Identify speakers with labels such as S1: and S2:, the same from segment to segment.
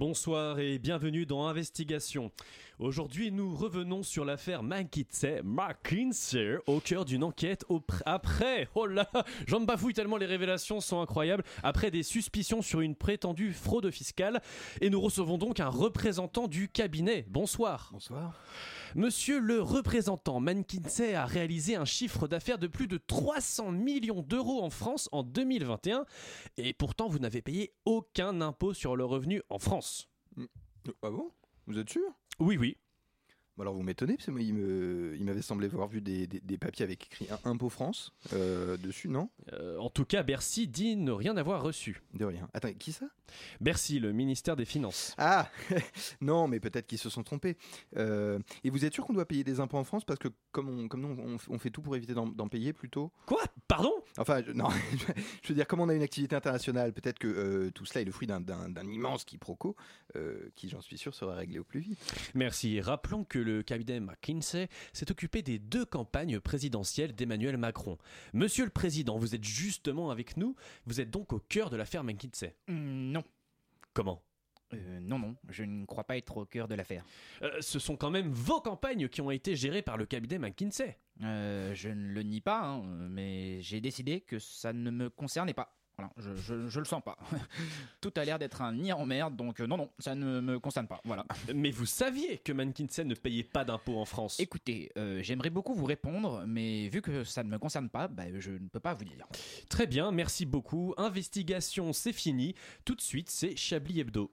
S1: Bonsoir et bienvenue dans Investigation. Aujourd'hui, nous revenons sur l'affaire McKinsey, McKinsey, au cœur d'une enquête après, oh là, j'en bafouille tellement les révélations sont incroyables, après des suspicions sur une prétendue fraude fiscale. Et nous recevons donc un représentant du cabinet. Bonsoir.
S2: Bonsoir.
S1: Monsieur le représentant, McKinsey a réalisé un chiffre d'affaires de plus de 300 millions d'euros en France en 2021 et pourtant vous n'avez payé aucun impôt sur le revenu en France.
S2: Ah bon? Vous êtes sûr?
S1: Oui, oui.
S2: Bah Alors vous m'étonnez, parce que moi, il me- il m'avait semblé avoir vu des, des- des papiers avec écrit un Impôt France euh, dessus, non?
S1: Euh, en tout cas, Bercy dit ne rien avoir reçu.
S2: De rien. Attends, qui ça?
S1: Bercy, le ministère des Finances.
S2: Ah Non, mais peut-être qu'ils se sont trompés. Euh, et vous êtes sûr qu'on doit payer des impôts en France? Parce que comme, on, comme nous, on, on fait tout pour éviter d'en d'en payer plutôt.
S1: Quoi? Pardon?
S2: Enfin, je, non, je veux dire, comme on a une activité internationale, peut-être que tout cela est le fruit d'un- d'un d'un immense quiproquo, qui, j'en suis sûr, sera réglé au plus vite.
S1: Merci. Rappelons que le cabinet McKinsey s'est occupé des deux campagnes présidentielles d'Emmanuel Macron. Monsieur le Président, vous êtes justement avec nous. Vous êtes donc au cœur de l'affaire McKinsey.
S3: Hmm, Non.
S1: Comment?
S3: Euh, non, non, je ne crois pas être au cœur de l'affaire.
S1: Euh, Ce sont quand même vos campagnes qui ont été gérées par le cabinet McKinsey.
S3: Euh, je ne le nie pas, hein, mais j'ai décidé que ça ne me concernait pas. Voilà, je, je, je le sens pas. Tout a l'air d'être un nid en merde, donc euh, non, non, ça ne me concerne pas. Voilà.
S1: Mais vous saviez que McKinsey ne payait pas d'impôts en France.
S3: Écoutez, euh, j'aimerais beaucoup vous répondre, mais vu que ça ne me concerne pas, bah, je ne peux pas vous dire.
S1: Très bien, merci beaucoup. Investigation, c'est fini. Tout de suite, c'est Chablis Hebdo.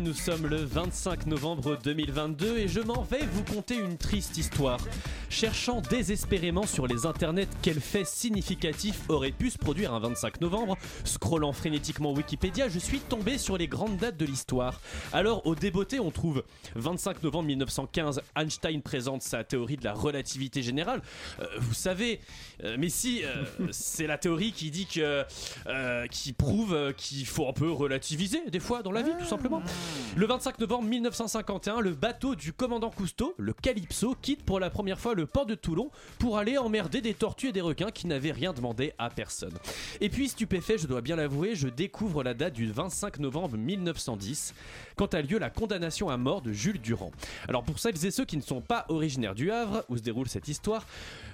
S1: nous sommes le 25 novembre 2022 et je m'en vais vous conter une triste histoire. Cherchant désespérément sur les internets quel fait significatif aurait pu se produire un 25 novembre, scrollant frénétiquement Wikipédia, je suis tombé sur les grandes dates de l'histoire. Alors, au débeauté, on trouve 25 novembre 1915, Einstein présente sa théorie de la relativité générale. Euh, vous savez, euh, mais si, euh, c'est la théorie qui dit que. qui prouve qu'il faut un peu relativiser des fois dans la vie, tout simplement. Le 25 novembre 1951, le bateau du commandant Cousteau, le Calypso, quitte pour la première fois le port de Toulon pour aller emmerder des tortues et des requins qui n'avaient rien demandé à personne. Et puis, stupéfait, je dois bien l'avouer, je découvre la date du 25 novembre 1910, quand a lieu la condamnation à mort de Jules Durand. Alors, pour celles et ceux qui ne sont pas originaires du Havre, où se déroule cette histoire,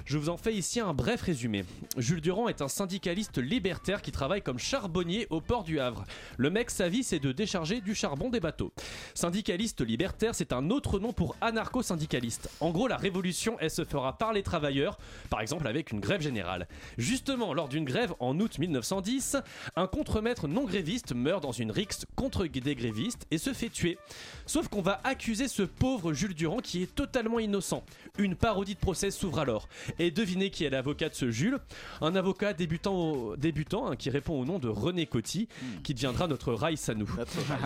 S1: je vous en fais ici un bref résumé. Jules Durand est un syndicaliste libertaire qui travaille comme charbonnier au port du Havre. Le mec, sa vie, c'est de décharger du charbon des bateaux. Syndicaliste libertaire, c'est un autre nom pour anarcho-syndicaliste. En gros, la révolution, elle se fera par les travailleurs, par exemple avec une grève générale. Justement, lors d'une grève en août 1910, un contremaître non gréviste meurt dans une rixe contre des grévistes et se fait tuer. Sauf qu'on va accuser ce pauvre Jules Durand qui est totalement innocent. Une parodie de procès s'ouvre alors. Et devinez qui est l'avocat de ce Jules? Un avocat débutant, au- débutant hein, qui répond au nom de René Coty, qui deviendra notre Raïs à nous.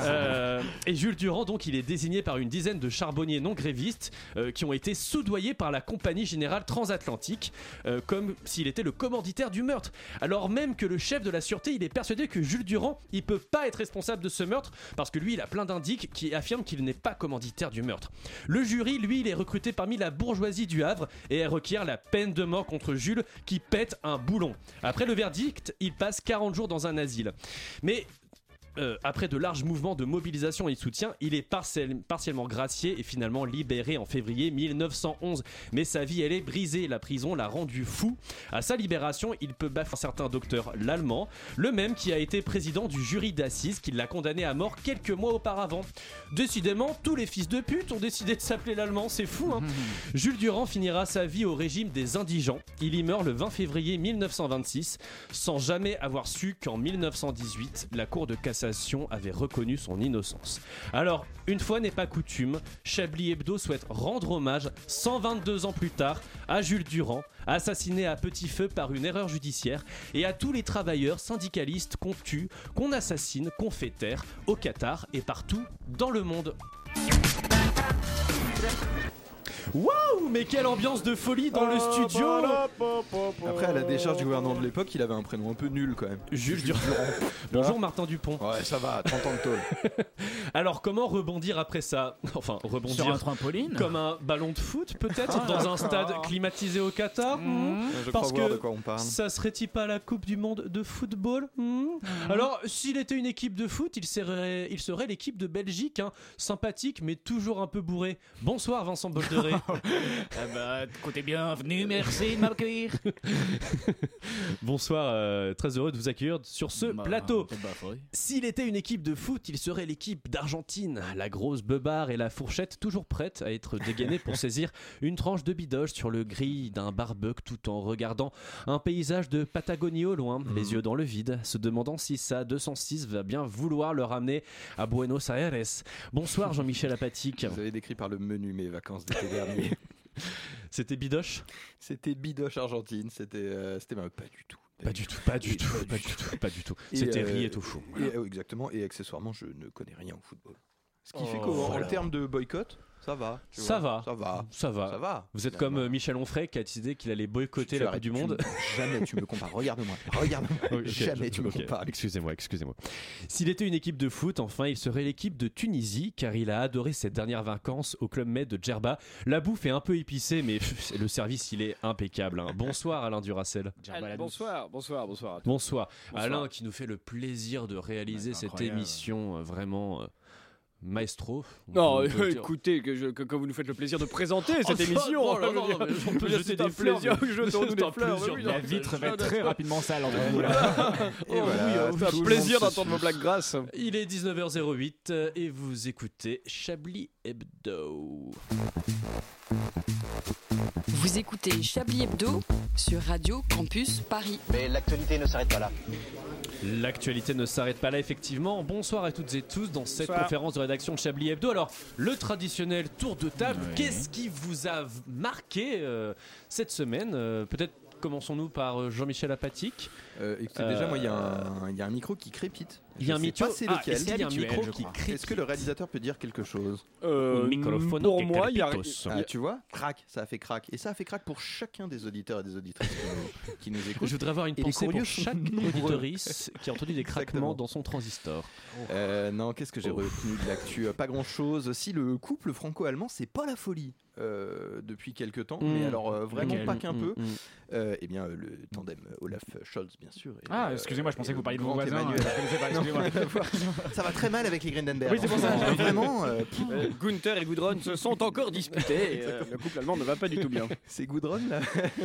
S1: Euh, et Jules Durand, donc, il est désigné par une dizaine de charbonniers non grévistes euh, qui ont été soudoyés par la Compagnie Générale Transatlantique, euh, comme s'il était le commanditaire du meurtre. Alors même que le chef de la sûreté, il est persuadé que Jules Durand, il peut pas être responsable de ce meurtre parce que lui, il a plein d'indices qui affirment qu'il n'est pas commanditaire du meurtre. Le jury, lui, il est recruté parmi la bourgeoisie du Havre et elle requiert la peine de mort contre Jules qui pète un boulon. Après le verdict, il passe 40 jours dans un asile. Mais euh, après de larges mouvements de mobilisation et de soutien, il est partiel- partiellement gracié et finalement libéré en février 1911. Mais sa vie, elle est brisée. La prison l'a rendu fou. À sa libération, il peut battre un certain docteur l'allemand, le même qui a été président du jury d'assises qui l'a condamné à mort quelques mois auparavant. Décidément, tous les fils de pute ont décidé de s'appeler l'allemand, c'est fou hein Jules Durand finira sa vie au régime des indigents. Il y meurt le 20 février 1926, sans jamais avoir su qu'en 1918, la Cour de cassation avait reconnu son innocence. Alors, une fois n'est pas coutume, Chablis Hebdo souhaite rendre hommage 122 ans plus tard à Jules Durand, assassiné à petit feu par une erreur judiciaire, et à tous les travailleurs syndicalistes qu'on tue, qu'on assassine, qu'on fait taire au Qatar et partout dans le monde. Waouh, mais quelle ambiance de folie dans le studio
S2: Après, à la décharge du gouvernement de l'époque, il avait un prénom un peu nul quand même.
S1: Jules Durand. Bonjour Martin Dupont.
S2: Ouais, ça va, 30 ans de tôle.
S1: Alors comment rebondir après ça? Enfin,
S3: Sur un
S1: rebondir
S3: trampoline
S1: comme un ballon de foot peut-être
S3: Ah,
S1: dans un stade climatisé au Qatar? Hmm
S2: Je
S1: Parce
S2: crois voir
S1: que
S2: de quoi on parle.
S1: Ça serait-il pas la Coupe du Monde de football? Hmm Alors, s'il était une équipe de foot, il serait, il serait l'équipe de Belgique, hein. sympathique mais toujours un peu bourré. Bonsoir Vincent Boldoré.
S3: Ah bah, écoutez, bienvenue, merci de m'accueillir.
S1: Bonsoir, euh, très heureux de vous accueillir sur ce
S3: Bah,
S1: plateau. S'il était une équipe de foot, il serait l'équipe d'Argentine. La grosse beubare et la fourchette toujours prêtes à être dégainées pour saisir une tranche de bidoche sur le grill d'un barbecue tout en regardant un paysage de Patagonie au loin, les yeux dans le vide, se demandant si sa 206 va bien vouloir le ramener à Buenos Aires. Bonsoir Jean-Michel Apatique.
S2: Vous avez décrit par le menu mes vacances d'été
S1: C'était bidoche
S2: C'était Bidoche Argentine, c'était euh, c'était bah, pas du tout.
S1: Pas du tout, pas du tout,
S2: pas du
S1: tout, pas du tout. C'était
S2: euh.
S1: Et,
S2: euh, exactement, et accessoirement, je ne connais rien au football. Ce qui fait
S1: Oh,
S2: qu'en
S1: voilà.
S2: en termes de boycott, ça va. tu
S1: Ça
S2: vois.
S1: va.
S2: Ça va.
S1: Ça va.
S2: Ça va.
S1: Vous êtes comme euh, Michel Onfray qui a décidé qu'il allait boycotter
S2: Tu
S1: la Coupe du Monde.
S2: Jamais tu me compares. Regarde-moi. Regarde-moi. Jamais
S1: je-
S2: tu me compares.
S1: Excusez-moi, excusez-moi. S'il était une équipe de foot, enfin, il serait l'équipe de Tunisie, car il a adoré ses dernières vacances au club Med de Djerba. La bouffe est un peu épicée, mais pff, le service, il est impeccable. hein. Bonsoir Alain Duracel.
S4: Bonsoir, bonsoir, bonsoir.
S1: Bonsoir.
S4: Bonsoir.
S1: Alain qui nous fait le plaisir de réaliser
S3: Ouais,
S1: cette
S3: incroyable.
S1: émission euh, vraiment euh, maestro. on
S4: Non, écoutez, que, je- que- que vous nous faites le plaisir de présenter cette
S1: Oh,
S4: émission.
S1: non, non,
S4: je
S1: non,
S4: Je
S1: jeter
S4: c'est
S1: des
S4: un plaisir que des fleurs. oui, non.
S3: La vitre va être très rapidement sale. en vrai.
S4: voilà,
S2: Et voilà,
S4: c'est
S2: tout
S4: un plaisir d'entendre vos blagues grasses.
S1: Il est 19h08 euh, et vous écoutez Chablis Hebdo.
S5: Vous écoutez Chablis Hebdo sur Radio Campus Paris.
S6: Mais l'actualité ne s'arrête pas là.
S1: L'actualité ne s'arrête pas là, effectivement. Bonsoir à toutes et tous dans cette
S4: Bonsoir.
S1: conférence de rédaction de Chablis Hebdo. Alors, le traditionnel tour de table,
S3: Oui.
S1: qu'est-ce qui vous a marqué euh, cette semaine Euh, Peut-être commençons-nous par euh, Jean-Michel Apatique.
S2: Euh, écoutez, déjà, moi, il y, y a un micro qui crépite.
S1: Il y a un micro.
S2: pas c'est
S1: Ah,
S2: lequel.
S1: est-ce qu'il y a un
S3: habituel,
S1: micro
S3: je
S1: qui crée
S2: Est-ce que le réalisateur peut dire quelque chose
S4: Euh,
S1: microphone
S4: pour moi, il y a.
S2: Ah, tu vois Crac, ça a fait crac. Et ça a fait crac pour chacun des auditeurs et des auditrices qui nous, nous
S1: Je
S2: écoutent.
S1: voudrais avoir une pensée pour chaque
S2: nombreux.
S1: auditorice qui a entendu des craquements
S2: Exactement.
S1: dans son transistor.
S2: Euh, non, qu'est-ce que j'ai
S1: Oh.
S2: retenu de l'actu Euh, Pas grand-chose. Si le couple franco-allemand, c'est pas la folie euh, depuis quelques temps, mais
S1: Mm.
S2: alors euh, vraiment
S3: Lequel
S2: pas qu'un
S1: Mm,
S2: peu.
S1: mm.
S2: Euh, eh bien, euh, le tandem Olaf Scholz, bien sûr. et,
S3: Ah,
S2: euh,
S3: excusez-moi, je pensais que vous parliez de voisins.
S2: Emmanuel. ça va très mal avec les Grindenberg.
S3: Oui, c'est pour ça.
S2: Euh, Vraiment, euh,
S4: Euh, Gunther et Gudrun se sont encore disputés. et, euh, le couple allemand ne va pas du tout bien.
S2: c'est Goudron là.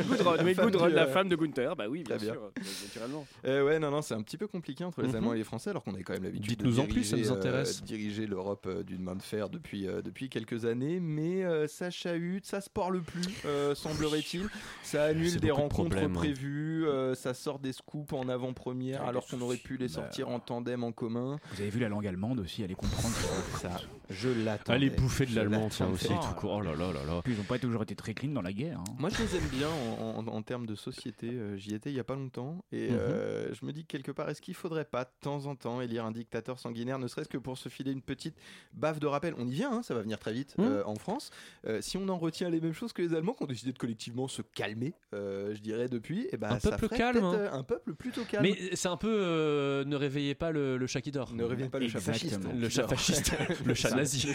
S4: Gudrun, oui,
S2: femme
S4: Gudrun,
S2: du,
S4: la
S2: euh,
S4: femme de Gunther. Bah oui, bien
S2: bien.
S4: sûr, naturellement.
S2: Euh, ouais, non, non, c'est un petit peu compliqué entre les
S1: Mhm.
S2: Allemands et les Français, alors qu'on a quand même l'habitude de
S1: Dites-nous en plus, ça
S2: diriger,
S1: nous intéresse.
S2: euh, diriger l'Europe euh, d'une main de fer depuis, euh, depuis quelques années, mais euh, ça chahute, ça se parle plus, euh, semblerait-il. Ça annule des
S1: de
S2: rencontres
S1: hein.
S2: prévues, euh, ça sort des scoops en avant-première, alors qu'on aurait pu les
S3: soucis.
S2: sortir en tandem en commun.
S3: Vous avez vu la langue allemande aussi, allez comprendre.
S2: Ça, je l'attends.
S1: Allez bouffer de l'allemand, tiens
S2: l'attendais.
S1: aussi,
S3: Oh.
S1: tout court. Oh là là là là.
S3: Puis ils n'ont pas toujours été très clean dans la guerre. hein.
S2: Moi, je les aime bien en, en- en termes de société. Euh, J'y étais il y a pas longtemps et
S1: Mhm.
S2: euh, je me dis que quelque part, est-ce qu'il faudrait pas de temps en temps élire un dictateur sanguinaire, ne serait-ce que pour se filer une petite baffe de rappel? On y vient, hein, ça va venir très vite
S1: Mhm.
S2: euh, en France. Euh, si on en retient les mêmes choses que les Allemands, qui ont décidé de collectivement se calmer, euh, je dirais depuis, et ben
S1: Un
S2: ça
S1: peuple calme, hein.
S2: un peuple plutôt calme.
S1: Mais c'est un peu. euh, ne réveillez pas le, le chat qui dort.
S2: ne revienne pas le chat fasciste.
S1: Le chat fasciste, le chat nazi,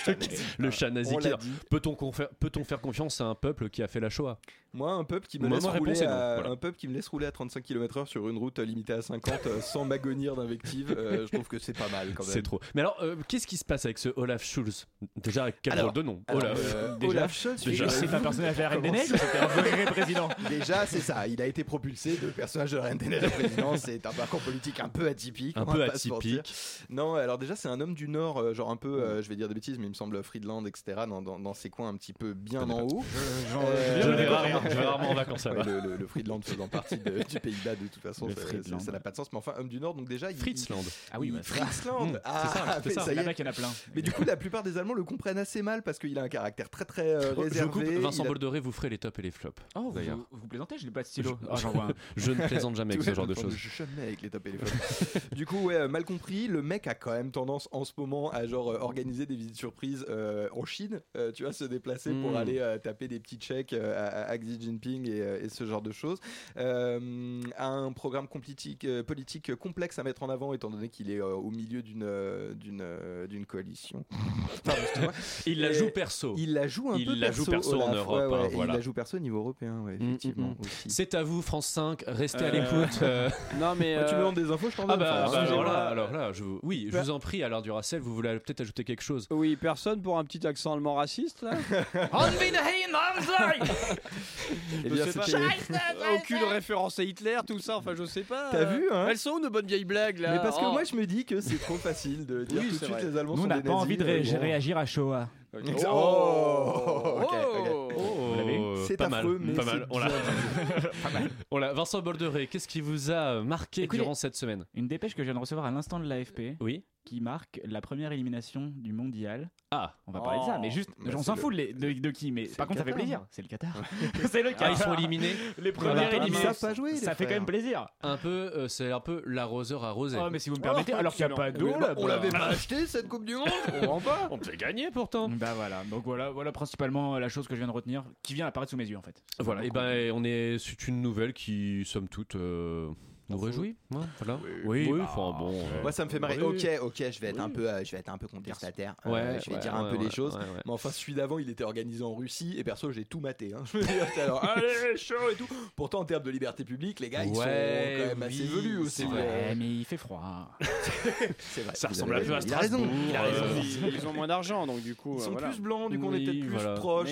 S1: le chat nazi qui dort. Peut-on faire confiance à un peuple qui a fait la Shoah?
S2: Moi, un peuple qui me laisse rouler à,
S1: voilà.
S2: un peuple qui me laisse rouler à 35 km/h sur une route limitée à 50 euh, sans m'agonir d'invectives, euh, je trouve que c'est pas mal quand même.
S1: C'est trop. Mais alors, euh, qu'est-ce qui se passe avec ce Olaf Schulz Déjà, avec quel
S2: Alors,
S1: de nom?
S2: Alors,
S1: Olaf.
S2: euh,
S3: déjà,
S2: figurez-vous-
S3: C'est un personnage de la Reine des Neiges c'était un vrai président?
S2: Déjà, c'est ça. Il a été propulsé de personnage de la Reine des Neiges à président. C'est un parcours politique un peu atypique.
S1: Un peu
S2: va
S1: Typique.
S2: Non, alors déjà, c'est un homme du Nord, euh, genre un peu, euh, je vais dire des bêtises, mais il me semble Friedland, etc., dans, dans, dans ces coins un petit peu bien en haut. Euh,
S1: Je vais rarement, je vais rarement en vacances
S2: Ouais,
S1: là-bas.
S2: le, le- le Friedland faisant partie de- du Pays-Bas, de toute façon, ça- n'a pas de sens. Mais enfin, homme du Nord, donc déjà, il.
S1: Fritzland.
S3: Ah oui, bah,
S2: Fritzland
S1: Mmh,
S2: Ah,
S1: c'est ça, c'est
S2: mais
S1: ça.
S2: ça y est.
S3: Y en a plein.
S2: Mais du coup, la plupart des Allemands le comprennent assez mal parce qu'il a un caractère très très euh,
S1: Je
S2: réservé.
S1: coupe, Vincent
S2: a-
S1: Boldoré vous ferez les tops et les flops.
S3: Oh,
S1: D'ailleurs.
S3: vous, vous plaisantez, je n'ai pas de stylo. Ah.
S1: Je ne plaisante jamais avec ce genre de choses.
S2: Jamais avec les top et les flops. du coup, ouais, mal compris, le mec a quand même tendance en ce moment à genre euh, organiser des visites surprises euh, en Chine, euh, tu vois, se déplacer pour
S1: Mm.
S2: aller euh, taper des petits chèques euh, à, à Xi Jinping et, et ce genre de choses. Euh, a un programme politique, euh, politique complexe à mettre en avant étant donné qu'il est euh, au milieu d'une d'une d'une coalition.
S1: Il la joue perso.
S2: Il la joue un
S1: Il
S2: peu
S1: la joue perso en
S2: Olaf,
S1: Europe,
S2: ouais, ouais,
S1: hein, voilà.
S2: Il la joue perso au niveau européen, ouais,
S1: Mm,
S2: effectivement
S1: mm, mm. C'est à vous, France 5. Restez à l'écoute. euh.
S4: Non, mais.
S2: Moi, tu me demandes des infos, je t'en
S1: Ah
S2: donne.
S1: bah,
S2: enfin,
S1: bah. Alors là, alors là, je vous... oui, je vous en prie, à l'heure du Racel, vous voulez peut-être ajouter quelque chose?
S4: Oui, personne pour un petit accent allemand raciste là?
S2: Eh bien, c'était-
S4: Aucune référence à Hitler, tout ça, enfin je sais pas.
S2: T'as
S4: euh,
S2: vu, hein?
S4: Elles sont où nos bonnes vieilles blagues là
S2: Mais parce que
S4: Oh.
S2: moi je me dis que c'est trop facile de dire
S4: Oui,
S2: tout de
S4: c'est
S2: suite
S4: vrai.
S2: les Allemands
S3: Nous, on
S2: sont
S3: n'a
S2: des
S3: pas
S2: nazis,
S3: envie de
S2: mais
S3: ré-
S2: bon.
S3: réagir à Shoah.
S4: Ok.
S2: Oh, ok,
S4: Oh.
S2: ok.
S1: Oh,
S2: C'est
S1: pas mal,
S2: affreux, mais
S1: pas
S2: c'est
S1: mal. On l'a. On l'a. Vincent Boldoré, qu'est-ce qui vous a marqué
S3: Écoutez-
S1: durant cette semaine?
S3: Une dépêche que je viens de recevoir à l'instant de l'AFP
S1: Oui.
S3: Qui marque la première élimination du mondial.
S1: Ah,
S3: On va parler de ça,
S4: Oh.
S3: mais juste,
S2: Bah,
S3: on
S2: c'est
S3: s'en
S2: le-
S3: fout de, les- de- de qui, mais par contre ça fait plaisir. C'est le Qatar. c'est le
S1: Ah,
S3: Qatar.
S1: ils sont éliminés.
S3: Les
S2: Ils
S3: éliminations.
S2: savent pas jouer,
S3: Ça fait quand même plaisir.
S1: Un peu, euh, c'est un peu l'arroseur arrosé.
S3: Oh, mais si vous me permettez,
S4: Oh,
S3: alors qu'il n'y a pas d'eau là.
S2: on l'avait pas acheté cette Coupe du Monde Je comprends pas
S1: On peut gagner pourtant.
S3: Bah voilà, donc voilà, voilà principalement la chose que je viens de retenir, qui vient apparaître sous mes yeux en fait.
S1: Voilà, et ben on est, c'est une nouvelle qui, somme toute, euh, nous réjouit. voilà.
S2: Oui.
S1: Oui, enfin bon. euh,
S2: Moi ça me fait marrer.
S1: Oui.
S2: Ok, ok, je vais être
S1: Oui.
S2: un peu, euh, je vais être un peu contestataire. Euh,
S1: Ouais,
S2: je vais
S1: ouais,
S2: dire un peu
S1: ouais,
S2: les choses.
S1: ouais, ouais.
S2: Mais enfin, celui d'avant, il était organisé en Russie et perso, j'ai tout maté. Hein. Je veux dire, c'est alors, allez, chaud et tout. Pourtant, en termes de liberté publique, les gars, ils sont quand même assez velus aussi.
S1: vrai.
S3: mais il fait froid.
S2: C'est vrai.
S1: Ça ressemble un peu à
S2: raison. Il a raison.
S1: Strasbourg.
S2: Il a raison.
S1: euh,
S4: Ils, ils ont moins d'argent donc du coup.
S2: Ils
S4: euh,
S2: sont plus blancs, du coup, on est peut-être plus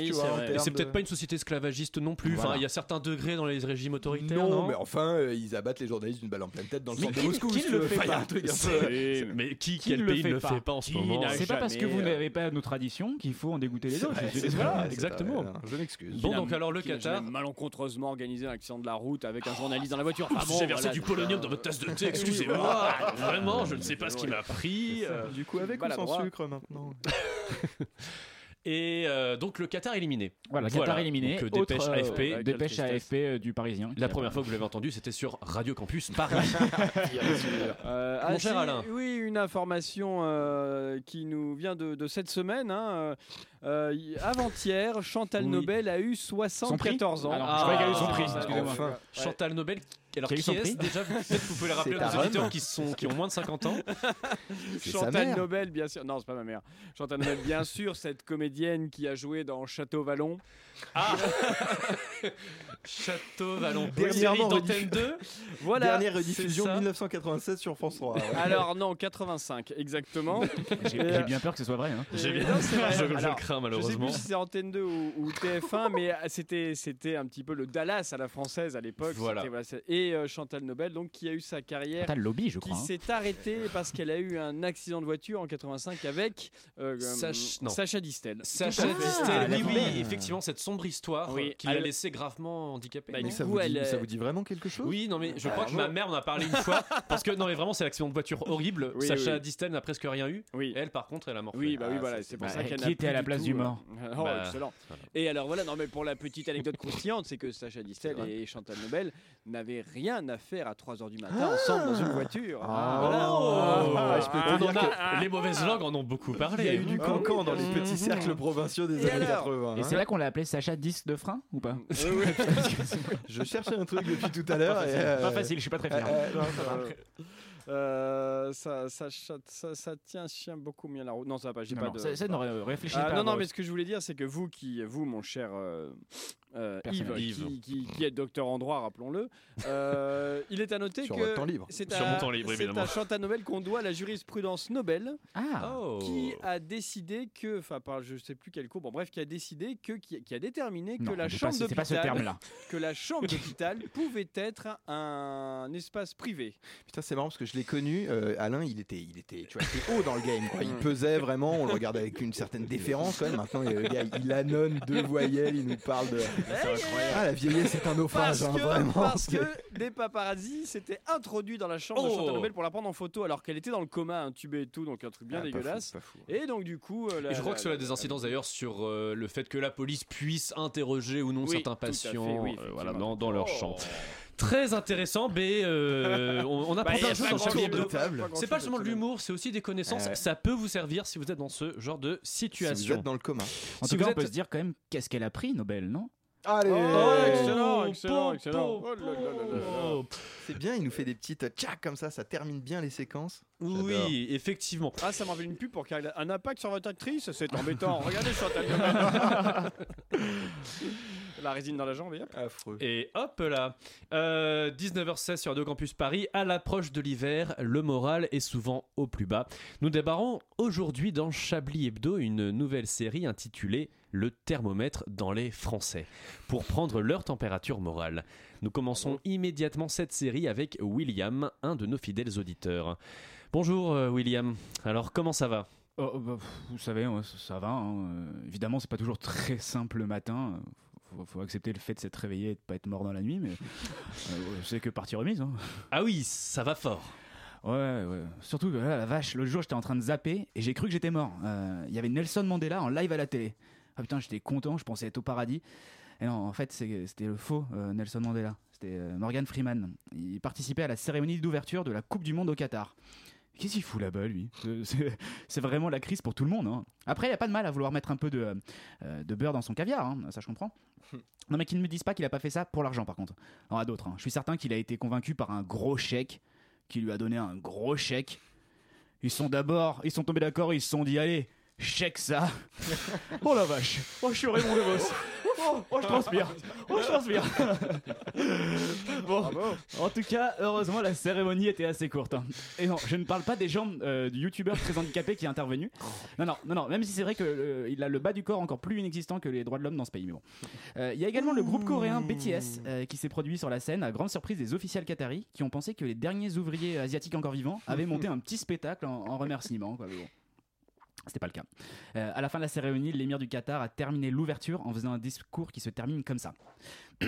S4: Oui,
S2: tu
S4: c'est
S2: vois.
S1: peut-être pas une société esclavagiste non plus. Enfin, il y a certains degrés dans les régimes autoritaires.
S2: Non,
S1: Non,
S2: mais enfin, euh, ils abattent les journalistes d'une balle en pleine tête dans le
S3: Mais
S2: centre de
S3: qui-
S2: Moscou.
S3: qui ne le fait pas
S2: un truc un peu-
S1: C'est- Mais qui,
S3: Qui
S1: quel
S3: ne le
S1: pays ne
S3: fait
S1: le
S3: pas
S1: fait pas en ce
S4: Qui
S1: moment
S3: C'est pas parce que vous
S4: euh,
S3: n'avez pas nos traditions qu'il faut en dégoûter les autres.
S1: Voilà, exactement.
S2: Je m'excuse.
S1: Bon, donc alors le Qatar.
S4: malencontreusement organisé un accident de la route avec un journaliste dans la voiture. Enfin, bon,
S1: J'ai versé du
S4: c'est
S1: polonium dans votre tasse de thé, excusez-moi. Vraiment, je ne sais pas ce qui m'a pris. euh.
S2: Du coup, avec ou sans sucre maintenant
S1: Et euh, donc le Qatar éliminé.
S3: Voilà, Qatar éliminé.
S1: Donc, euh, dépêche
S3: Autre, euh,
S1: AFP.
S4: quelle
S3: Dépêche. AFP euh, du Parisien.
S1: La première fois que vous l'avez entendu, c'était sur Radio Campus Paris.
S4: Euh,
S1: Mon
S4: ah,
S1: cher
S4: si,
S1: Alain.
S4: Oui, une information euh, qui nous vient de, de cette semaine. hein, euh, Avant-hier, Chantal
S1: Oui.
S4: Nobel a eu 74 ans.
S3: Ah non,
S1: je croyais qu'elle a eu son prix,
S4: Ah,
S3: excusez-moi.
S4: enfin. Ouais.
S1: Chantal Nobel. Alors
S3: Qui a eu
S1: qui
S3: son
S1: est-ce
S3: prix
S1: déjà vous- Peut-être vous pouvez le rappeler
S2: C'est
S1: à
S2: ta
S1: nos auditeurs
S2: reine.
S1: qui, sont, qui ont moins de 50 ans.
S2: C'est sa
S4: Chantal
S2: mère.
S4: Nobel, bien sûr. Non, c'est pas ma mère. Chantal Nobel, bien sûr, cette comédienne qui a joué dans Château Vallon.
S1: Ah Château Vallon. Série
S2: Dernièrement
S1: d'Antenne 2.
S4: Voilà.
S2: Dernière rediffusion
S1: ça.
S2: 1996 sur France 3. ouais.
S4: Alors non, 85 exactement.
S3: J'ai j'ai bien peur que ce soit vrai. hein.
S1: J'ai bien-
S4: non, c'est vrai.
S1: je, je le crains
S4: Je sais
S1: malheureusement.
S4: plus si c'est Antenne 2 ou, ou TF1, mais euh, c'était c'était un petit peu le Dallas à la française à l'époque.
S1: Voilà.
S4: Et euh, Chantal Nobel, donc qui a eu sa carrière,
S3: le lobby, je
S4: qui
S3: crois. hein.
S4: s'est arrêtée parce qu'elle a eu un accident de voiture en 85 avec euh,
S1: Sach-.
S4: Sacha Distel.
S1: Sacha. Distel,
S3: Ah,
S1: oui, oui, effectivement, cette sombre histoire
S4: Oui,
S1: qui l'a laissé gravement handicapé.
S4: Bah,
S2: ça,
S4: coup,
S2: vous dit,
S4: est-
S2: ça vous dit vraiment quelque chose
S1: Oui, non, mais je
S4: Ah,
S1: crois que ma mère en a parlé une fois. Parce que, non, mais vraiment, c'est l'accident de voiture horrible.
S4: Oui,
S1: Sacha
S4: oui.
S1: Distel n'a presque rien eu.
S4: Oui.
S1: Elle, par contre, elle a morflé.
S4: Oui, bah oui,
S1: Ah,
S4: voilà, c'est pour
S3: Bah,
S4: ça qu'elle
S3: qui était à la place du
S4: euh,
S3: mort
S4: Oh,
S1: Bah,
S4: excellent. Et alors voilà, non mais pour la petite anecdote croustillante, c'est que Sacha Distel et Chantal Nobel n'avaient rien à faire à 3h du matin ensemble dans une voiture.
S2: Ah.
S4: Voilà.
S1: Oh,
S2: Ah,
S1: les mauvaises langues en ont beaucoup parlé.
S2: Il y a eu du
S4: Ah
S2: cancan dans les petits cercles provinciaux des années
S4: alors
S2: 80.
S3: Et
S2: hein.
S3: c'est là qu'on l'a appelé Sacha 10 de frein ou pas
S4: Oui, oui.
S2: Je cherchais un truc depuis tout à l'heure.
S3: Pas
S2: et,
S3: facile,
S2: euh,
S3: pas facile, je suis pas très
S2: euh,
S3: fier.
S2: euh, non, ça va.
S4: Euh, euh, ça, ça, ça, ça, ça tient chien beaucoup mieux la route. Non, ça va pas, j'ai
S3: Non,
S4: pas
S3: non,
S4: de.
S3: ça- réfléchis
S4: Ah,
S3: pas.
S4: non, non, mais ce que je voulais dire, c'est que vous, qui, vous, mon cher euh, euh, Yves, qui, qui, qui êtes docteur en droit, rappelons-le, euh, il est à noter
S2: Sur
S4: que
S2: votre temps libre.
S4: c'est
S1: Sur
S4: à,
S1: mon temps libre,
S4: c'est
S1: évidemment.
S4: à Chantal Nobel qu'on doit la jurisprudence Nobel,
S3: Ah,
S1: Oh.
S4: qui a décidé que, enfin, par je sais plus quel cours, bon bref, qui a décidé que, qui, qui a déterminé que
S3: non,
S4: la chambre
S3: pas, c'est pas ce
S4: d'hôpital,
S3: terme-là.
S4: que la chambre d'hôpital pouvait être un espace privé.
S2: Putain, c'est marrant parce que je l'ai connu, euh, Alain, il était, il était, tu vois, il était haut dans le game. quoi. Il pesait vraiment. On le regardait avec une certaine déférence quand même. Maintenant, le gars, il annonce deux voyelles. Il nous parle de. Ah, la vieillesse, c'est un naufrage,
S4: Parce
S2: hein,
S4: que,
S2: vraiment.
S4: parce que des paparazzis s'étaient introduits dans la chambre de
S1: Oh.
S4: Chantal Nobel pour la prendre en photo alors qu'elle était dans le coma, intubée et tout, donc un truc bien
S2: Ah, pas fou,
S4: dégueulasse.
S2: pas fou.
S4: Et donc du coup, euh, la-
S1: Et je crois
S4: la-
S1: que cela a des incidences d'ailleurs sur euh, le fait que la police puisse interroger ou non
S4: Oui,
S1: certains
S4: fait,
S1: patients
S4: oui,
S1: euh, voilà,
S4: effectivement.
S1: dans, dans leur
S4: Oh.
S1: Très intéressant, mais euh, on, on apprend
S4: Bah,
S1: plein de choses dans
S4: chose
S1: Hebdo. C'est pas seulement de l'humour, c'est aussi des connaissances.
S2: Ah ouais.
S1: Ça peut vous servir si vous êtes dans ce genre de
S2: Si vous
S1: situation.
S2: êtes dans le coma.
S3: En
S1: Si
S3: tout cas, on peut se dire quand même qu'est-ce qu'elle a pris, Nobel, non
S2: Allez
S4: Oh,
S1: Oh,
S4: excellent, excellent, excellent. Oh là là là là là.
S1: po.
S2: C'est bien, il nous fait des petites euh, tchac comme ça, ça termine bien les séquences.
S1: Oui, effectivement.
S4: Ah, ça m'a fait une pub pour qu'il y ait un impact sur votre actrice, c'est embêtant. Regardez Chantal. La résine dans la jambe et hop.
S2: Affreux.
S1: Et hop là, Euh, 19h16 sur Radio Campus Paris, à l'approche de l'hiver, le moral est souvent au plus bas. Nous débarrons aujourd'hui dans Chablis Hebdo une nouvelle série intitulée Le thermomètre dans les Français, pour prendre leur température morale. Nous commençons immédiatement cette série avec William, un de nos fidèles auditeurs. Bonjour euh, William, alors comment ça va?
S3: Oh, bah, Vous savez, ça, va. hein, euh, évidemment, c'est pas toujours très simple le matin. euh, Faut, faut accepter le fait de s'être réveillé et de pas être mort dans la nuit, mais c'est que partie remise. hein.
S1: Ah oui, ça va fort.
S3: Ouais, ouais. Surtout que là, la vache, l'autre jour, j'étais en train de zapper et j'ai cru que j'étais mort. Euh, Il y avait Nelson Mandela en live à la télé. Ah putain, j'étais content, je pensais être au paradis. Et non, en fait, c'était le faux euh, Nelson Mandela. C'était euh, Morgan Freeman. Il participait à la cérémonie d'ouverture de la Coupe du Monde au Qatar. Qu'est-ce qu'il fout là-bas, lui? C'est- vraiment la crise pour tout le monde. hein. Après, il n'y a pas de mal à vouloir mettre un peu de, euh, de beurre dans son caviar, hein, ça je comprends. Non, mais qu'ils ne me disent pas qu'il a pas fait ça pour l'argent, par contre. Il y en a d'autres. hein. Je suis certain qu'il a été convaincu par un gros chèque qui lui a donné un gros chèque. Ils sont d'abord, ils sont tombés d'accord, ils se sont dit allez, chèque ça. oh la vache, oh je suis Raymond DeVos. Oh, oh, je transpire, oh je transpire. bon, en tout cas, heureusement la cérémonie était assez courte. hein. Et non, je ne parle pas des gens euh, du youtubeur très handicapé qui est intervenu. Non, non, non, non. Même si c'est vrai que euh, il a le bas du corps encore plus inexistant que les droits de l'homme dans ce pays. Mais bon, Euh, il y a également le groupe coréen BTS euh, qui s'est produit sur la scène à grande surprise des officiels qataris qui ont pensé que les derniers ouvriers asiatiques encore vivants avaient monté un petit spectacle en, en remerciement. Quoi, mais bon. C'était pas le cas. Euh, à la fin de la cérémonie, l'émir du Qatar a terminé l'ouverture en faisant un discours qui se termine comme ça.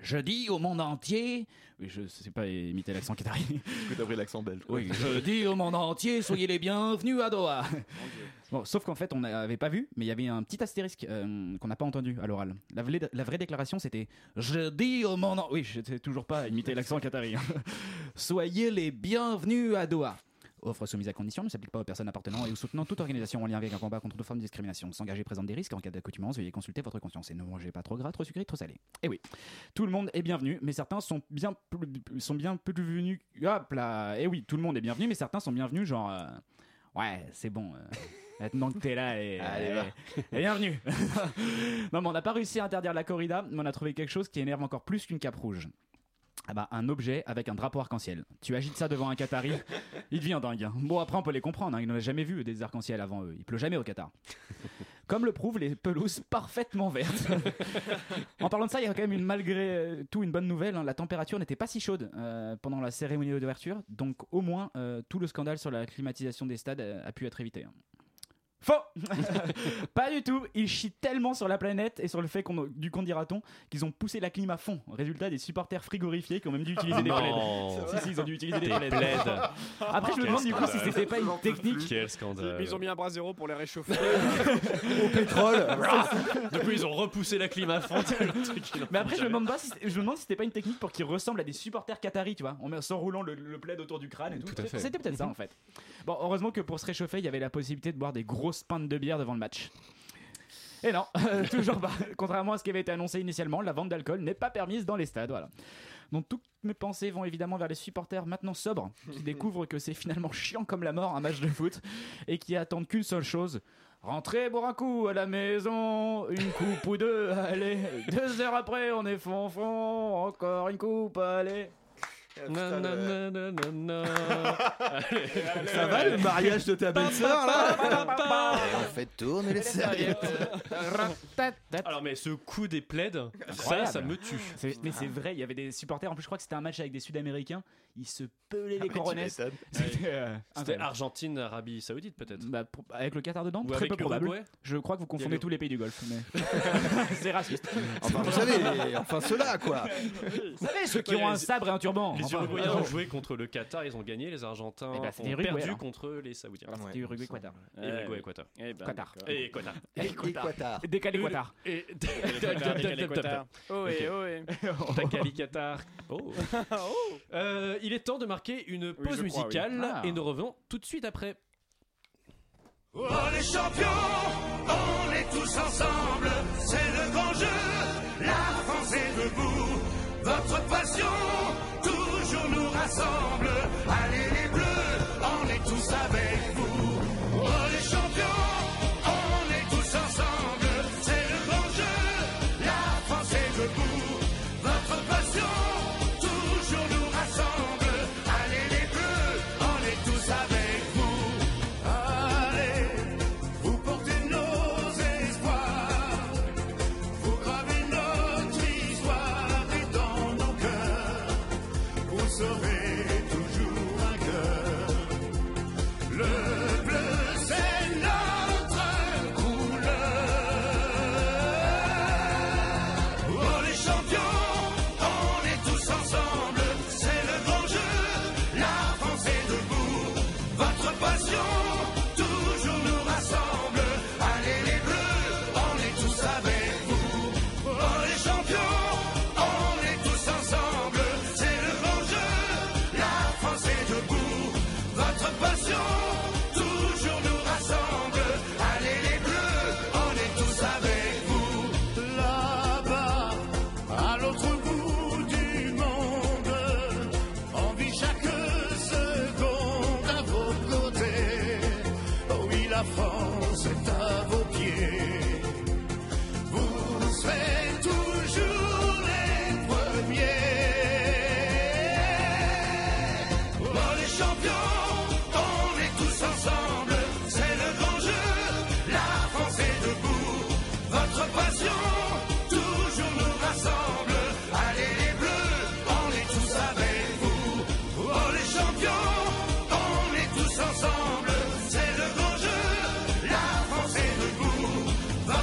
S3: Je dis au monde entier. Oui, je sais pas imiter l'accent qatari.
S2: Du coup, t'as pris l'accent belge.
S3: Oui, je dis au monde entier, soyez les bienvenus à Doha. Bon, sauf qu'en fait, on n'avait pas vu, mais il y avait un petit astérisque euh, qu'on n'a pas entendu à l'oral. La, vraie- la vraie déclaration, c'était Je dis au monde entier. Oui, je sais toujours pas imiter l'accent qatari. hein. Soyez les bienvenus à Doha. Offre soumise à condition ne s'applique pas aux personnes appartenant et ou soutenant toute organisation en lien avec un combat contre toute forme de discrimination. S'engager présente des risques en cas d'accoutumance, veuillez consulter votre conscience et ne mangez pas trop gras, trop sucré, trop salé. Et oui, tout le monde est bienvenu, mais certains sont bien plus, sont bien plus venus. Hop là, et oui, tout le monde est bienvenu, mais certains sont bienvenus genre euh, ouais, c'est bon. euh, Maintenant que t'es là, et,
S2: Allez, va.
S3: et bienvenue. non, mais on n'a pas réussi à interdire la corrida, mais on a trouvé quelque chose qui énerve encore plus qu'une cape rouge. Ah bah, un objet avec un drapeau arc-en-ciel. Tu agites ça devant un Qatari, il devient dingue. hein. Bon, après, on peut les comprendre, hein, ils n'ont jamais vu des arcs-en-ciel avant eux. Il pleut jamais au Qatar. Comme le prouvent les pelouses parfaitement vertes. en parlant de ça, il y a quand même une, malgré euh, tout une bonne nouvelle. hein. La température n'était pas si chaude euh, pendant la cérémonie d'ouverture, donc au moins euh, tout le scandale sur la climatisation des stades a pu être évité. hein. Faux Pas du tout Ils chient tellement sur la planète et sur le fait qu'on du qu'on dira-t-on qu'ils ont poussé la clim à fond. Résultat, des supporters frigorifiés qui ont même dû utiliser des plaids.
S1: Non.
S3: Si, si, ils ont dû utiliser des
S1: Des
S3: plaids.
S1: plaids.
S3: Après, je me demande du coup si c'était pas une technique.
S1: Quel scandale.
S4: Mais ils ont mis un bras zéro pour les réchauffer.
S2: Au pétrole.
S1: Du coup, ils ont repoussé la clim à fond. le truc,
S3: Mais après, je me demande pas si je me demande si c'était pas une technique pour qu'ils ressemblent à des supporters qataris, tu vois, en met- s'enroulant le, le plaid autour du crâne et tout.
S1: Tout à fait.
S3: C'était peut-être ça en fait. Bon, heureusement que pour se réchauffer, il y avait la possibilité de boire des grosses pintes de bière devant le match. Et non, toujours pas. Contrairement à ce qui avait été annoncé initialement, la vente d'alcool n'est pas permise dans les stades. Voilà. Donc toutes mes pensées vont évidemment vers les supporters maintenant sobres qui découvrent que c'est finalement chiant comme la mort un match de foot et qui attendent qu'une seule chose. Rentrer boire un coup à la maison, une coupe ou deux, allez. Deux heures après, on est fond fond, encore une coupe, allez.
S1: Na.
S2: Ça va le mariage de ta belle-sœur là
S1: pa.
S2: On fait tourner les serviettes.
S1: Alors mais ce coup des plaids, ça, ça me tue.
S3: Mais c'est vrai, il y avait des supporters. En plus, je crois que c'était un match avec des Sud-Américains. Ils se pelaient les
S2: Ah,
S3: coronesses.
S2: m'étonnes.
S3: C'était euh.
S1: Argentine, Arabie Saoudite peut-être.
S3: Bah, pour- avec le Qatar dedans,
S1: Ou
S3: très
S1: avec
S3: peu probable.
S1: Uruguay
S3: Je crois que vous confondez tous les pays du Golfe, mais c'est raciste.
S2: Enfin, vous savez, enfin ceux-là quoi.
S3: Vous savez, ceux qui ont un sabre et un turban.
S1: Les
S3: Enfin,
S1: Uruguayens
S3: euh,
S1: ont joué contre le Qatar, ils ont gagné. Les Argentins
S3: Eh ben,
S1: ont
S3: Uruguay,
S1: perdu
S3: alors.
S1: contre les Saoudiens.
S3: Voilà, c'était Uruguay Qatar.
S1: Et Uruguay, Qatar.
S4: Eh ben,
S3: Qatar.
S4: d'accord.
S1: Et Qatar.
S2: Et Qatar.
S3: Décalé Qatar.
S1: Et
S4: Qatar, décalé Qatar. Ohé, ohé.
S1: Takali Qatar. Oh. Euh, il est temps de marquer une pause
S4: crois, oui.
S1: musicale
S3: Ah.
S1: et nous revenons tout de suite après.
S7: Oh les champions, on est tous ensemble, c'est le grand jeu, la France est debout, votre passion toujours nous rassemble, allez les bleus, on est tous avec France est à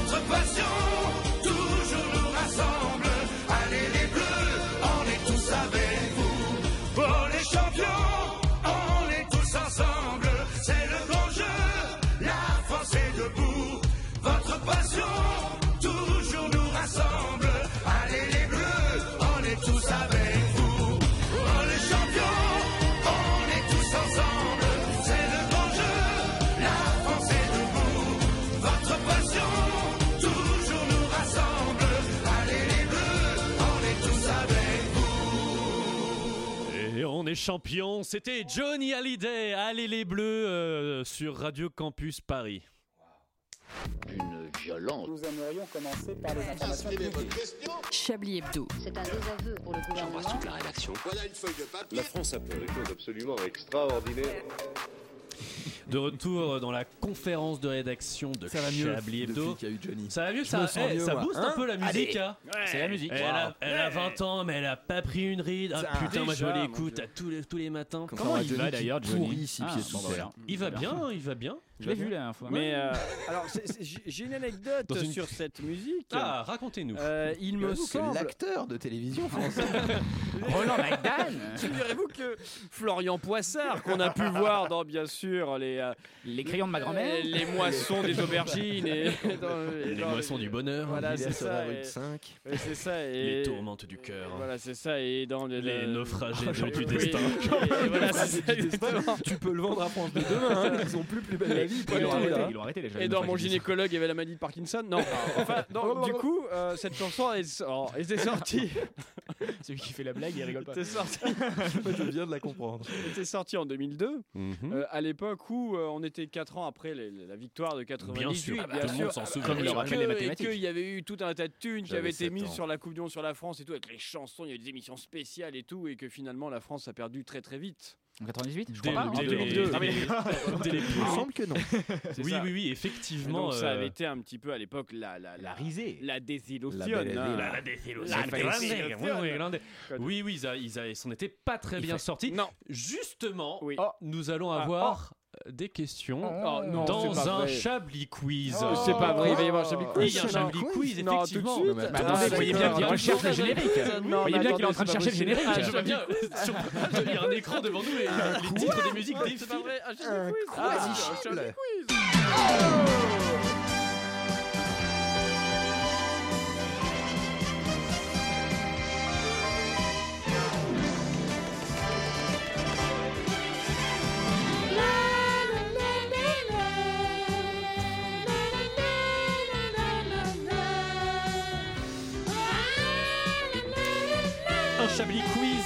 S7: votre passion vous.
S1: Et on est champion. C'était Johnny Hallyday. Allez les bleus euh, sur Radio Campus Paris.
S8: Une violence.
S9: Nous aimerions commencer par les informations publiques.
S5: Chablis Hebdo.
S10: C'est un désaveu pour le gouvernement.
S8: la rédaction.
S11: La France a fait des choses absolument extraordinaires.
S1: De retour dans la conférence de rédaction de
S2: Ça va mieux
S1: Chablis Hebdo.
S2: depuis qu'il y a eu Johnny.
S1: Ça va mieux, ça, eh,
S2: mieux,
S1: ça booste un
S2: Hein
S1: peu la musique. Hein.
S3: C'est la musique.
S1: Elle, a, elle a 20 ans, mais elle a pas pris une ride. Ah, putain, moi je l'écoute à tous les, tous les matins.
S2: Comme
S3: Comment
S2: ça,
S3: il va d'ailleurs, Johnny
S2: pourrit six
S3: Ah, bon, bah, voilà.
S1: Il va bien, il va bien.
S3: Je l'ai vu la dernière fois.
S4: Mais euh, alors, c'est- c'est- j'ai j'ai une anecdote
S1: Dans une-
S4: sur cette musique.
S1: Ah, racontez-nous.
S4: Euh, il me
S2: J'avoue que
S4: semble.
S2: l'acteur de télévision français.
S3: Roland McDan
S4: Figurez-vous que Florian Poissard, qu'on a pu voir dans bien sûr les, euh,
S3: Les crayons de ma grand-mère
S4: les, les moissons des aubergines et dans-
S1: les
S4: dans-
S1: moissons du bonheur.
S4: Voilà,
S2: Il est
S4: c'est
S2: sur
S4: ça.
S2: la rue
S4: et-
S2: de 5.
S4: ouais, c'est ça. Et,
S1: Les tourmentes du cœur.
S4: Voilà, c'est ça. Et dans le-
S1: Les
S4: le-
S1: naufragés du
S4: oui,
S1: destin.
S4: et voilà, c'est ça, exactement.
S2: Tu peux le vendre à France de demain, hein, ils ont plus plus belle. Vie,
S3: Ils l'ont
S2: pas
S3: arrêté,
S2: là.
S3: ils l'ont arrêté déjà.
S4: Et dans mon gynécologue, il y avait la maladie de Parkinson. Non, enfin, non, du coup, euh, cette chanson elle, oh, elle était sortie.
S3: Celui qui fait la blague, il rigole pas.
S4: était sortie,
S2: Je viens de la comprendre.
S4: elle était sortie en 2002,
S1: Mhm.
S4: euh, à l'époque où euh, on était 4 ans après les- la victoire de 98.
S1: Bien sûr,
S4: bien
S1: tout le monde s'en souvient.
S3: Comme le
S4: Et
S3: rappellent
S4: que-
S3: les
S4: et
S3: mathématiques.
S4: qu'il y avait eu tout un tas de thunes qui avaient été
S2: 7
S4: mises sur la Coupe du Monde, sur la France et tout, avec les chansons, il y a eu des émissions spéciales et tout, et que finalement la France a perdu très très vite.
S3: En 98 Je crois pas. hein.
S1: dès
S3: En
S1: les-
S3: 2002.
S1: dès les- dès les
S2: Il me semble que non.
S1: Oui,
S4: ça.
S1: oui, oui, effectivement.
S4: donc ça avait
S1: euh,
S4: été un petit peu à l'époque la, la,
S3: La
S4: la,
S3: risée.
S4: la désillusion.
S2: La
S1: désillusion. Oui, oui, grande. Oui, oui, ils, a- ils a- ils s'en étaient pas très bien sortis.
S4: Non.
S1: Justement,
S4: Oui.
S1: nous allons
S4: Ah,
S1: avoir des questions
S4: Oh, non,
S1: dans un. Chablis quiz.
S4: Oh, c'est pas vrai, il va y avoir un Chablis
S1: Oui, il y
S4: quiz.
S1: a un Chablis quiz,
S4: non, tout de
S1: effectivement.
S4: suite.
S2: Attends,
S3: attendez, vous voyez bien qu'il recherche le générique. Vous voyez bien qu'il est en train de chercher le générique.
S1: Ah, je vois bien, sur, il y a un écran devant nous et les titres des musiques
S4: possible. C'est pas
S1: défilent.
S4: vrai, un Chablis quiz. Ah, un Chablis quiz.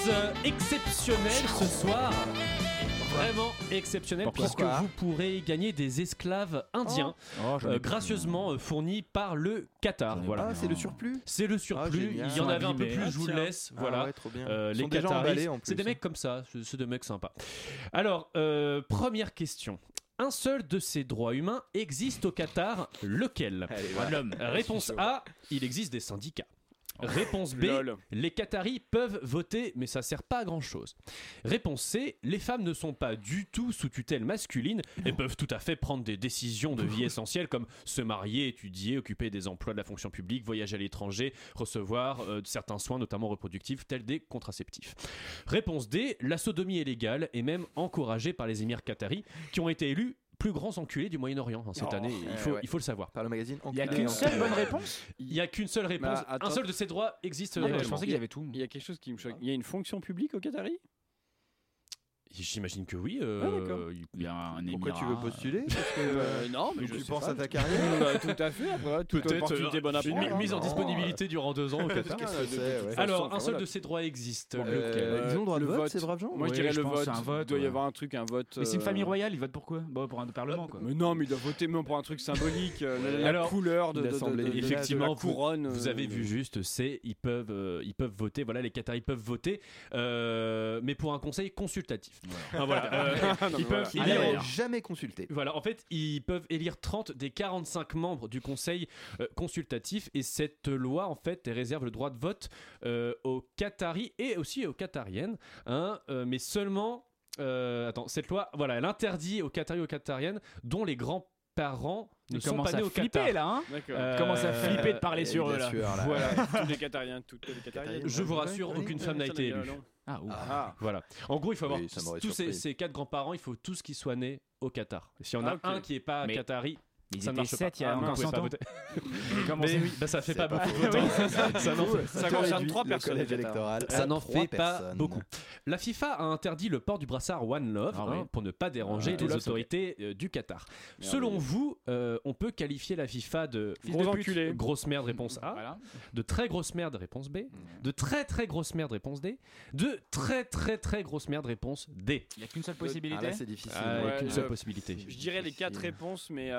S1: Euh, exceptionnel ce soir. Vraiment exceptionnel
S3: Pourquoi
S1: puisque vous pourrez gagner des esclaves indiens
S3: Oh, ai
S1: euh, gracieusement euh, fournis par le Qatar. Voilà.
S2: Ah, c'est le surplus?
S1: C'est le surplus.
S2: génial.
S1: Il y en avait un peu plus, je vous le
S4: Ah,
S1: laisse.
S2: Ah
S1: Voilà.
S2: ouais, trop bien.
S1: Euh, les Qataris, c'est des mecs comme ça, c'est des mecs sympas. Alors, euh, première question. Un seul de ces droits humains existe au Qatar, lequel?
S3: L'homme.
S1: Réponse A, il existe des syndicats. Réponse B,
S4: Lol.
S1: les Qataris peuvent voter, mais ça sert pas à grand chose. Réponse C, les femmes ne sont pas du tout sous tutelle masculine et peuvent tout à fait prendre des décisions de vie essentielles comme se marier, étudier, occuper des emplois de la fonction publique, voyager à l'étranger, recevoir euh, certains soins, notamment reproductifs, tels des contraceptifs. Réponse D, la sodomie est légale et même encouragée par les émirs qataris qui ont été élus plus grands enculés du Moyen-Orient hein, cette
S4: Oh,
S1: année. Il
S2: eh
S1: faut,
S2: ouais.
S1: il faut le savoir.
S2: Par le magazine
S3: Il n'y a qu'une
S2: en
S3: seule bonne réponse
S1: Il n'y a qu'une seule réponse.
S4: Bah.
S1: Un seul de ces droits existe
S3: Ah, bah, Je pensais qu'il y avait tout.
S4: Il y a quelque chose qui me choque. Il y a une fonction publique au Qatari?
S1: J'imagine que oui. euh,
S4: Ah,
S1: il-
S3: y a un
S2: Pourquoi tu veux postuler Parce que
S4: Euh, Non, mais je
S2: tu penses
S4: pas.
S2: à ta carrière
S4: Euh, Tout à fait. Après, toute
S1: Peut-être euh,
S4: bonne
S1: une
S4: hein.
S1: mise en disponibilité durant deux ans au Qatar.
S2: Qu'est-ce que
S4: de-
S2: c'est,
S4: de
S2: ouais.
S4: toute façon,
S1: Alors, un seul
S4: voilà.
S1: de ces droits existe.
S2: Euh, Ils ont le droit de
S4: le
S2: vote,
S4: vote.
S2: ces braves gens
S4: Moi, je dirais
S3: je
S4: le vote.
S3: c'est un vote,
S4: Il doit y avoir un truc, un vote.
S3: Mais c'est une
S4: euh,
S3: famille royale, ils votent pour quoi? Bon, Pour un parlement quoi.
S4: Mais non, mais il doit voter même pour un truc symbolique. euh, la, couleur de,
S2: l'Assemblée
S1: Effectivement,
S4: couronne.
S1: Vous
S4: euh,
S1: avez vu juste, c'est ils peuvent, euh, ils peuvent voter. Voilà, les Qataris peuvent voter, euh, mais pour un conseil consultatif. Ah, voilà, euh, ils peuvent
S2: Ils
S1: élire-
S2: n'ont jamais consulté.
S1: Voilà, en fait, ils peuvent élire 30 des 45 membres du conseil euh, consultatif et cette loi, en fait, elle réserve le droit de vote euh, aux Qataris et aussi aux Qatariennes, hein, euh, mais seulement. euh, attends, cette loi, voilà, elle interdit aux Qataris et aux Qatariennes dont les grands-parents ne
S3: Ils
S1: sont pas nés au
S3: flipper
S1: Qatar.
S3: là, hein
S4: D'accord.
S1: Euh,
S3: Commence à flipper de parler sur eux là.
S2: sûr, là.
S1: Voilà,
S4: Tous les Qatariens, toutes les Qatariennes.
S1: je vous rassure, aucune femme n'a été élue.
S3: Ah, ouf.
S4: Ah,
S1: Voilà. En gros, il faut avoir
S2: Oui,
S1: tous ces, quatre grands-parents, il faut tous qu'ils soient nés au Qatar. S'il y en a
S4: Ah,
S1: un qui n'est pas
S3: Mais-
S1: qatari,
S3: Ils
S1: ça
S3: étaient
S1: marche
S3: 7
S1: pas.
S3: il y a
S1: Ah,
S3: encore
S1: vous pouvez
S3: 100
S1: pas
S3: ans.
S1: voter.
S3: Comment
S1: Mais oui, bah, ça fait pas
S2: pas
S1: beaucoup
S3: ça.
S1: Ça
S4: concerne
S2: réduit
S4: trois
S2: le
S4: personnes,
S2: électoral
S1: Ça n'en fait pas
S2: personnes.
S1: beaucoup. La FIFA a interdit le port du brassard One Love
S3: Ah
S1: hein,
S3: oui.
S1: pour ne pas déranger
S3: Ah,
S1: les autorités euh, du Qatar. Selon vous, euh, on peut qualifier la FIFA de fils
S4: Gros
S1: de pute,
S4: enculé.
S1: grosse merde réponse A,
S3: Voilà.
S1: de très grosse merde réponse B, de très très grosse merde réponse D, de très très très grosse merde réponse D.
S3: Il n'y a qu'une seule possibilité.
S2: c'est difficile.
S4: Ouais,
S1: qu'une
S4: euh,
S1: seule possibilité.
S4: Je dirais les quatre réponses, mais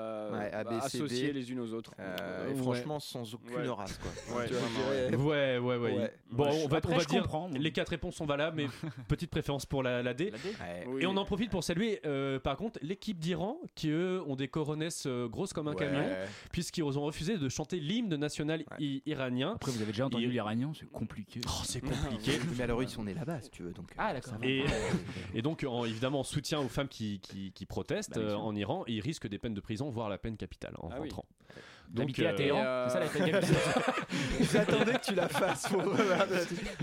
S4: euh,
S2: Ouais,
S4: bah, associées les unes aux autres.
S2: Euh, et
S1: Ouais.
S2: franchement, sans aucune
S4: Ouais.
S2: race, quoi.
S4: Ouais,
S1: Ouais, ouais, ouais.
S2: Ouais.
S1: Bon, on va,
S3: Après,
S1: on va dire
S3: comprends.
S1: les quatre réponses sont valables, mais petite préférence pour la, la D.
S3: La D
S2: Ouais.
S4: Oui.
S1: Et on en profite pour saluer, euh, par contre, l'équipe d'Iran qui eux ont des coronesses euh, grosses comme un
S2: Ouais.
S1: camion, puisqu'ils ont refusé de chanter l'hymne national iranien.
S3: Après, vous avez déjà entendu l'Iranien, c'est compliqué.
S1: Oh, c'est compliqué.
S2: Mais alors, ils sont nés là-bas, si tu veux. Donc,
S3: Ah,
S2: euh,
S3: d'accord.
S2: ça va.
S1: Et, et donc, en- évidemment, en soutien aux femmes qui, qui, qui protestent
S3: Bah,
S1: euh, en Iran, ils risquent des peines de prison, voire la peine capitale en
S4: Ah oui.
S1: rentrant.
S3: À
S1: euh,
S3: Téhéran,
S4: euh,
S3: c'est ça la peine capitale
S2: J'attendais que tu la fasses pour. ah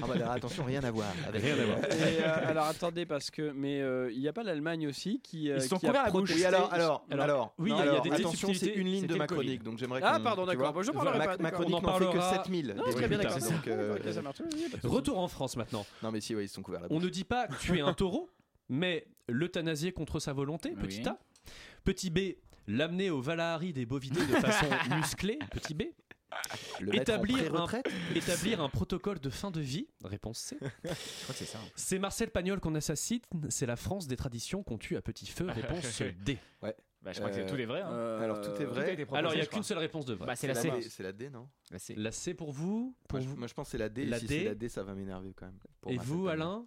S2: bah alors, attention, rien à voir. Avec
S1: Rien à voir.
S4: Et, euh, alors attendez parce que mais euh, il n'y a pas l'Allemagne aussi qui euh,
S3: Ils sont
S4: qui
S3: couverts à la bouche.
S2: Oui, alors, alors,
S1: Alors,
S2: alors,
S1: oui, il y a-
S2: alors,
S1: il y a des
S2: attention, c'est une ligne de ma chronique, donc j'aimerais
S4: Ah pardon d'accord. je parlerai pas.
S2: ma chronique
S1: On en
S2: n'en fait que
S1: parlera.
S2: 7000.
S4: Non,
S2: des
S4: très bien, d'accord.
S2: donc.
S1: Retour en France maintenant.
S2: Non, mais si, oui, ils sont couverts là
S1: On ne dit pas tuer un taureau, mais l'euthanasier contre sa volonté,
S3: Oui.
S1: petit a. Petit B, l'amener au Valahari des bovidés de façon musclée. Petit B.
S2: Le mettre en
S1: Établir un,
S2: pré-retraite
S1: établir un protocole de fin de vie. Réponse C.
S3: Je crois que c'est ça.
S1: C'est Marcel Pagnol qu'on assassine. C'est la France des traditions qu'on tue à petit feu. Réponse D.
S2: Ouais.
S3: Bah, je crois que
S2: Euh,
S3: c'est tout est vrai. hein.
S4: Euh,
S2: Alors tout est vrai.
S3: proposé,
S1: Alors il n'y a
S3: je
S1: qu'une seule réponse de vrai.
S3: Bah, c'est la C.
S2: c'est la D, non?
S3: La C.
S1: La C pour vous. Pour
S2: moi, je,
S1: vous.
S2: moi, je pense que c'est la D.
S1: La
S2: si
S1: D.
S2: c'est la D, ça va m'énerver quand même. pour
S1: Et
S2: Marcel
S1: vous,
S2: Pagnol.
S1: Alain?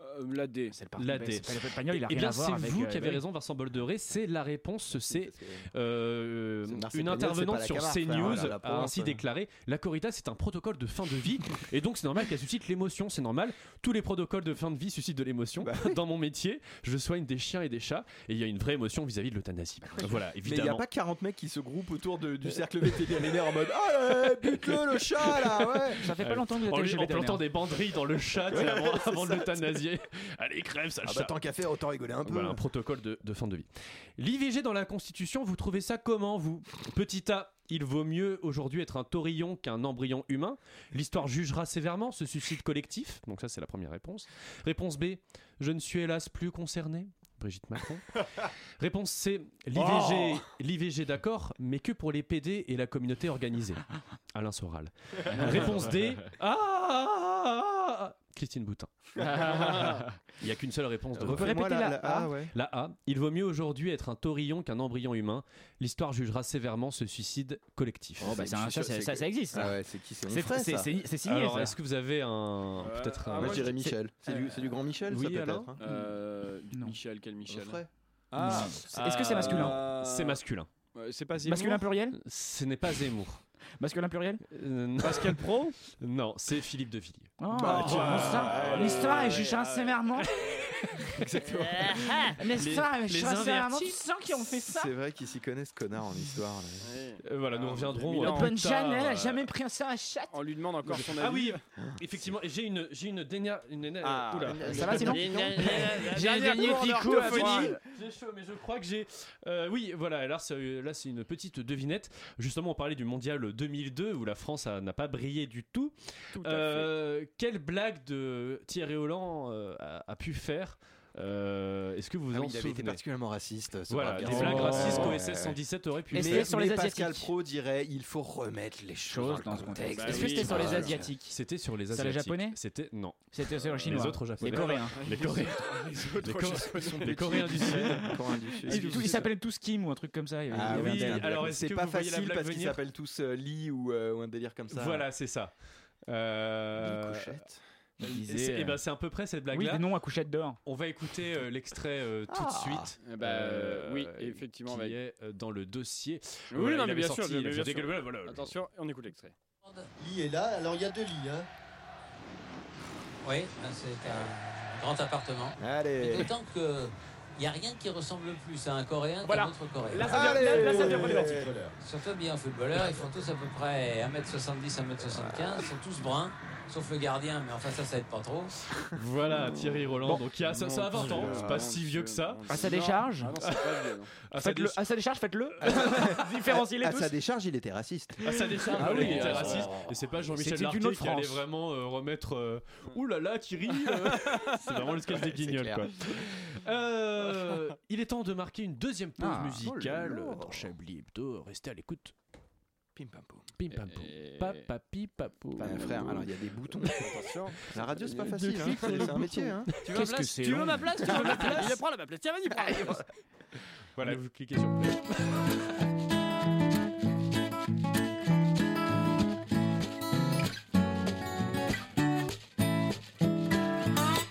S4: Euh, la D.
S3: C'est le.
S1: La D.
S3: c'est pas le Pagnol, il a
S1: Eh
S3: rien
S1: bien,
S3: à voir
S1: c'est
S3: avec.
S1: vous
S3: euh,
S1: qui avez raison, Vincent Bolderé. C'est la réponse. C'est euh, une intervenante sur CNews
S2: voilà, la
S1: a ainsi
S2: euh.
S1: déclaré La corrida, c'est un protocole de fin de vie. et donc, c'est normal qu'elle suscite l'émotion. C'est normal. Tous les protocoles de fin de vie suscitent de l'émotion.
S2: Bah
S1: Dans mon métier, je soigne des chiens et des chats. Et il y a une vraie émotion vis-à-vis de l'euthanasie. Voilà,
S2: Mais il n'y a
S1: évidemment.
S2: pas 40 mecs qui se groupent autour de- du cercle vétérinaire en mode Ah, bute-le le chat là, ouais
S3: Ça fait pas longtemps que vous êtes
S1: En, plantant des banderilles dans le chat avant, de
S2: ça.
S1: Allez, crève, sale
S2: Ah bah tant qu'à faire, autant rigoler un peu.
S1: Voilà, un protocole de, de fin de vie. L'IVG dans la Constitution, vous trouvez ça comment, vous? Petit A, il vaut mieux aujourd'hui être un taurillon qu'un embryon humain. L'histoire jugera sévèrement ce suicide collectif. Donc ça, c'est la première réponse. Réponse B, je ne suis hélas plus concerné. Brigitte Macron. Réponse C, l'IVG, l'IVG d'accord, mais que pour les PD et la communauté organisée. Alain Soral. Réponse D, ah, ah, ah, ah, Christine Boutin. Il n'y a qu'une seule réponse de
S3: Vous pouvez répéter
S2: la,
S3: la
S2: la A,
S3: A
S2: ouais.
S1: la A, il vaut mieux aujourd'hui être un taurillon qu'un embryon humain. L'histoire jugera sévèrement ce suicide collectif.
S3: Oh, bah,
S2: C'est-
S3: c'est un- ça,
S2: sûr,
S3: c'est-
S2: c'est
S3: ça, ça existe.
S2: Ah ouais, c'est qui C'est
S3: C'est
S2: Onfray,
S3: c'est-
S2: ça
S3: c'est- c'est signé.
S1: Alors, est-ce que vous avez un
S4: Euh,
S1: peut-être
S4: ah,
S1: un-
S2: Moi
S4: moi,
S2: je dirais Michel. C'est du, c'est du grand Michel,
S1: Oui,
S2: ça peut-être. hein.
S4: Euh. Michel, quel Michel. Ah,
S3: Est-ce que c'est masculin
S4: euh,
S1: C'est masculin.
S4: C'est pas Zemmour
S3: Masculin pluriel
S1: Ce n'est pas Zemmour.
S3: Masculin pluriel
S1: Euh.
S4: Pascal Pro
S1: Non, c'est Philippe de Villiers.
S3: Oh,
S2: Bah, tu vois,
S3: ça,
S2: ouais,
S3: L'histoire est jugée sévèrement.
S2: Exactement.
S3: L'histoire est
S1: les
S3: jugée sévèrement.
S1: invertis.
S3: Tu sens qu'ils ont fait ça
S2: C'est vrai qu'ils s'y connaissent, connard, en histoire. là.
S1: Euh, voilà, nous
S4: Ah,
S1: reviendrons. euh,
S3: elle a
S1: euh,
S3: jamais pris ça à chat.
S4: On lui demande encore son avis.
S1: Ah oui, effectivement. J'ai une, j'ai une dernière, une dernière-
S4: Ah,
S1: oula.
S3: Ça va sinon
S1: J'ai
S3: J'ai
S1: un
S3: un
S1: dernier
S3: dernier
S1: tricot
S3: tricot
S1: à
S3: à
S1: venir. J'ai chaud, mais je crois que j'ai. euh, oui, voilà. Alors c'est- là, c'est une petite devinette. Justement, on parlait du mondial 2002 où la France n'a pas brillé du tout.
S4: Tout à
S1: Euh, quelle blague de Thierry Holland euh, a, a pu faire Euh, Est-ce que vous
S2: Ah
S1: en
S2: oui, il avait été particulièrement raciste. ce
S1: Voilà, des blagues
S3: Oh.
S1: racistes qu'OSS
S2: Ouais.
S1: 117 aurait pu faire.
S3: c'était sur les
S2: Pascal
S3: Asiatiques.
S2: Pro dirait il faut remettre les choses
S3: Chose
S2: dans le contexte.
S4: Bah
S3: Est-ce
S4: oui,
S3: que c'était sur les Asiatiques
S1: C'était sur les
S3: Sur les
S1: Asiatiques.
S3: Japonais
S1: C'était non.
S3: C'était sur les Chinois.
S1: Les autres japonais.
S3: Les Coréens.
S1: Les Coréens. Les, Cor- les Coréens du Sud.
S2: Coréens du Sud.
S3: Et tout- Ils s'appellent tous Kim ou un truc comme ça.
S2: Ah
S1: oui, alors est-ce
S2: c'est
S1: que
S2: pas facile parce qu'ils s'appellent tous euh, Lee ou, euh, ou un délire comme ça.
S1: Voilà, c'est ça. Euh,
S2: Couchette.
S3: Disait,
S1: c'est- et
S3: euh,
S1: ben c'est à peu près cette
S3: Oui,
S1: blague-là.
S3: des noms à couchette dehors.
S1: On va écouter euh, l'extrait euh, tout de
S2: Ah.
S1: suite.
S4: Eh ben,
S1: euh,
S4: oui, effectivement,
S1: Qui
S4: avec-
S1: est euh, dans le dossier.
S4: Oui,
S1: Voilà,
S4: non,
S1: il
S4: mais bien
S1: sorti,
S4: sûr,
S1: il a
S4: bien sûr.
S1: des- voilà, voilà.
S4: Attention, on écoute l'extrait.
S12: lit est là, alors il y a deux lits. Hein.
S13: Oui, ben, c'est un grand appartement.
S2: Allez.
S13: Et D'autant que il n'y a rien qui ressemble plus à un Coréen
S3: Voilà.
S13: qu'à un autre Coréen.
S3: Là, ça vient- là- là, ça.
S13: Surtout bien footballeurs, ils font tous à peu près 1m70, 1m75, ils sont tous bruns, sauf le gardien, mais enfin ça, ça aide pas trop.
S1: Voilà, Thierry Roland.
S3: Bon.
S1: Donc il y a, ça, ça a 20 ans, c'est pas si vieux que ça.
S3: À sa décharge
S4: Ah non, c'est pas vieux, non.
S1: À sa,
S3: Faites-le.
S1: déch-
S3: À sa décharge, faites-le. Différenciez-les
S2: À
S3: tous.
S2: sa décharge, il était raciste.
S1: à sa décharge,
S3: Ah oui,
S1: il était
S3: euh,
S1: raciste. Et c'est pas Jean-Michel
S3: C'était
S1: Larquet
S3: autre
S1: qui allait
S3: France.
S1: vraiment euh, remettre. euh, Ouh là là, Thierry euh, C'est vraiment le sketch des guignols,
S2: clair.
S1: quoi. Euh, il est temps de marquer une deuxième pause
S3: Ah.
S1: musicale
S2: Oh là là.
S1: dans Chablis Hebdo. Restez à l'écoute.
S2: Pim pam poum.
S1: Pim pam poum.
S4: Et-
S1: Papapi papou.
S2: Euh, frère, alors il y a des boutons.
S4: Attention.
S2: La radio, c'est pas facile. hein. C'est un métier. Hein.
S4: Tu veux, ma
S3: que
S4: tu veux
S3: long.
S4: ma place Tu veux ma place Il prend la place. Tiens, vas-y, prends la place.
S1: Voilà, vous cliquez sur play.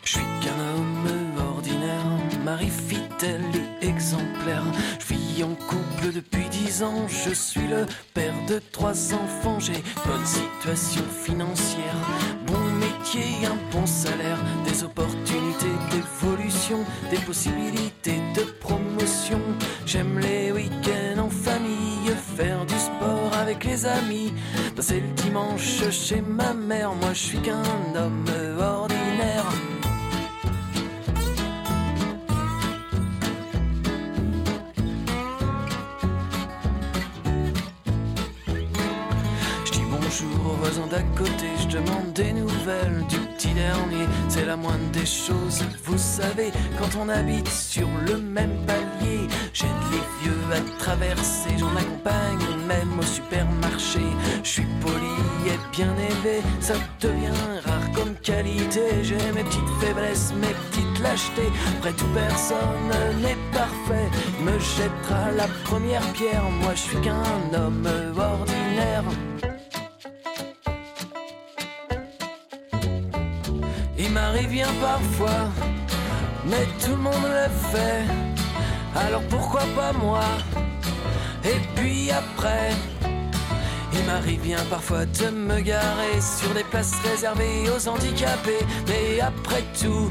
S14: Je suis qu'un homme ordinaire, mari fidèle et exemplaire. Depuis dix ans, je suis le père de trois enfants. J'ai bonne situation financière, bon métier, un bon salaire, des opportunités d'évolution, des possibilités de promotion. J'aime les week-ends en famille, faire du sport avec les amis, passer le dimanche chez ma mère. Moi je suis qu'un homme ordinaire. D'à côté, je demande des nouvelles du petit dernier. C'est la moindre des choses, vous savez, quand on habite sur le même palier. J'aide les vieux à traverser, j'en accompagne même au supermarché. Je suis poli et bien élevé, ça devient rare comme qualité. J'ai mes petites faiblesses, mes petites lâchetés. Après tout, personne n'est parfait. Il me jettera la première pierre. Moi, je suis qu'un homme ordinaire. Il m'arrive bien parfois, mais tout le monde le fait. Alors pourquoi pas moi? Et puis après, il m'arrive bien parfois de me garer sur des places réservées aux handicapés. Mais après tout,